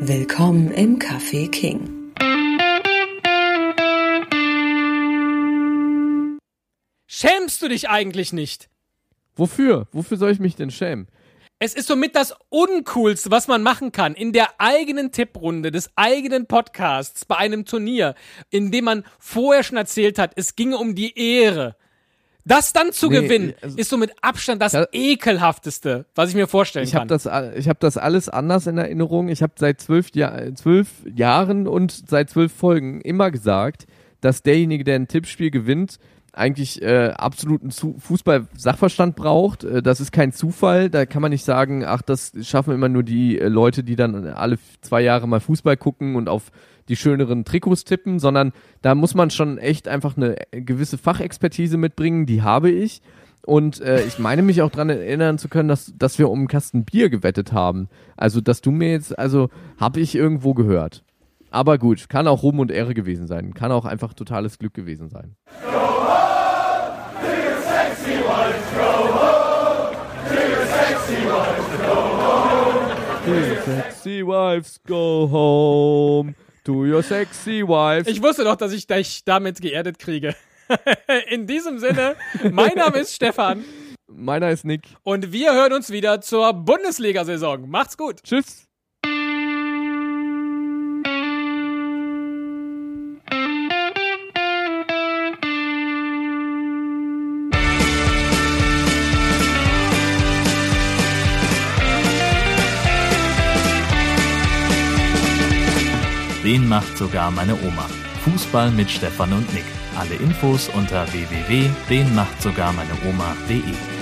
Willkommen im Café King. Schämst du dich eigentlich nicht? Wofür? Wofür soll ich mich denn schämen? Es ist somit das Uncoolste, was man machen kann, in der eigenen Tipprunde des eigenen Podcasts bei einem Turnier, in dem man vorher schon erzählt hat, es ginge um die Ehre. Das dann zu Nee, gewinnen, also- ist somit Abstand das Ja. ekelhafteste, was ich mir vorstellen Ich kann. habe das, ich hab das alles anders in Erinnerung. Ich habe seit zwölf, Jahr, zwölf Jahren und seit zwölf Folgen immer gesagt, dass derjenige, der ein Tippspiel gewinnt, eigentlich äh, absoluten Fußball-Sachverstand braucht. Äh, das ist kein Zufall. Da kann man nicht sagen, ach, das schaffen immer nur die äh, Leute, die dann alle zwei Jahre mal Fußball gucken und auf die schöneren Trikots tippen, sondern da muss man schon echt einfach eine gewisse Fachexpertise mitbringen. Die habe ich. Und äh, ich meine mich auch dran erinnern zu können, dass, dass wir um einen Kasten Bier gewettet haben. Also, dass du mir jetzt, also habe ich irgendwo gehört. Aber gut, kann auch Ruhm und Ehre gewesen sein. Kann auch einfach totales Glück gewesen sein. Sexy wives go home to your sexy wives. Ich wusste doch, dass ich dich damit geerdet kriege. In diesem Sinne, mein Name ist Stefan Meiner ist Nick. und wir hören uns wieder zur Bundesliga-Saison. Macht's gut. Tschüss. Den macht sogar meine Oma. Fußball mit Stefan und Nick. Alle Infos unter www.denmachtsogarmeineoma.de.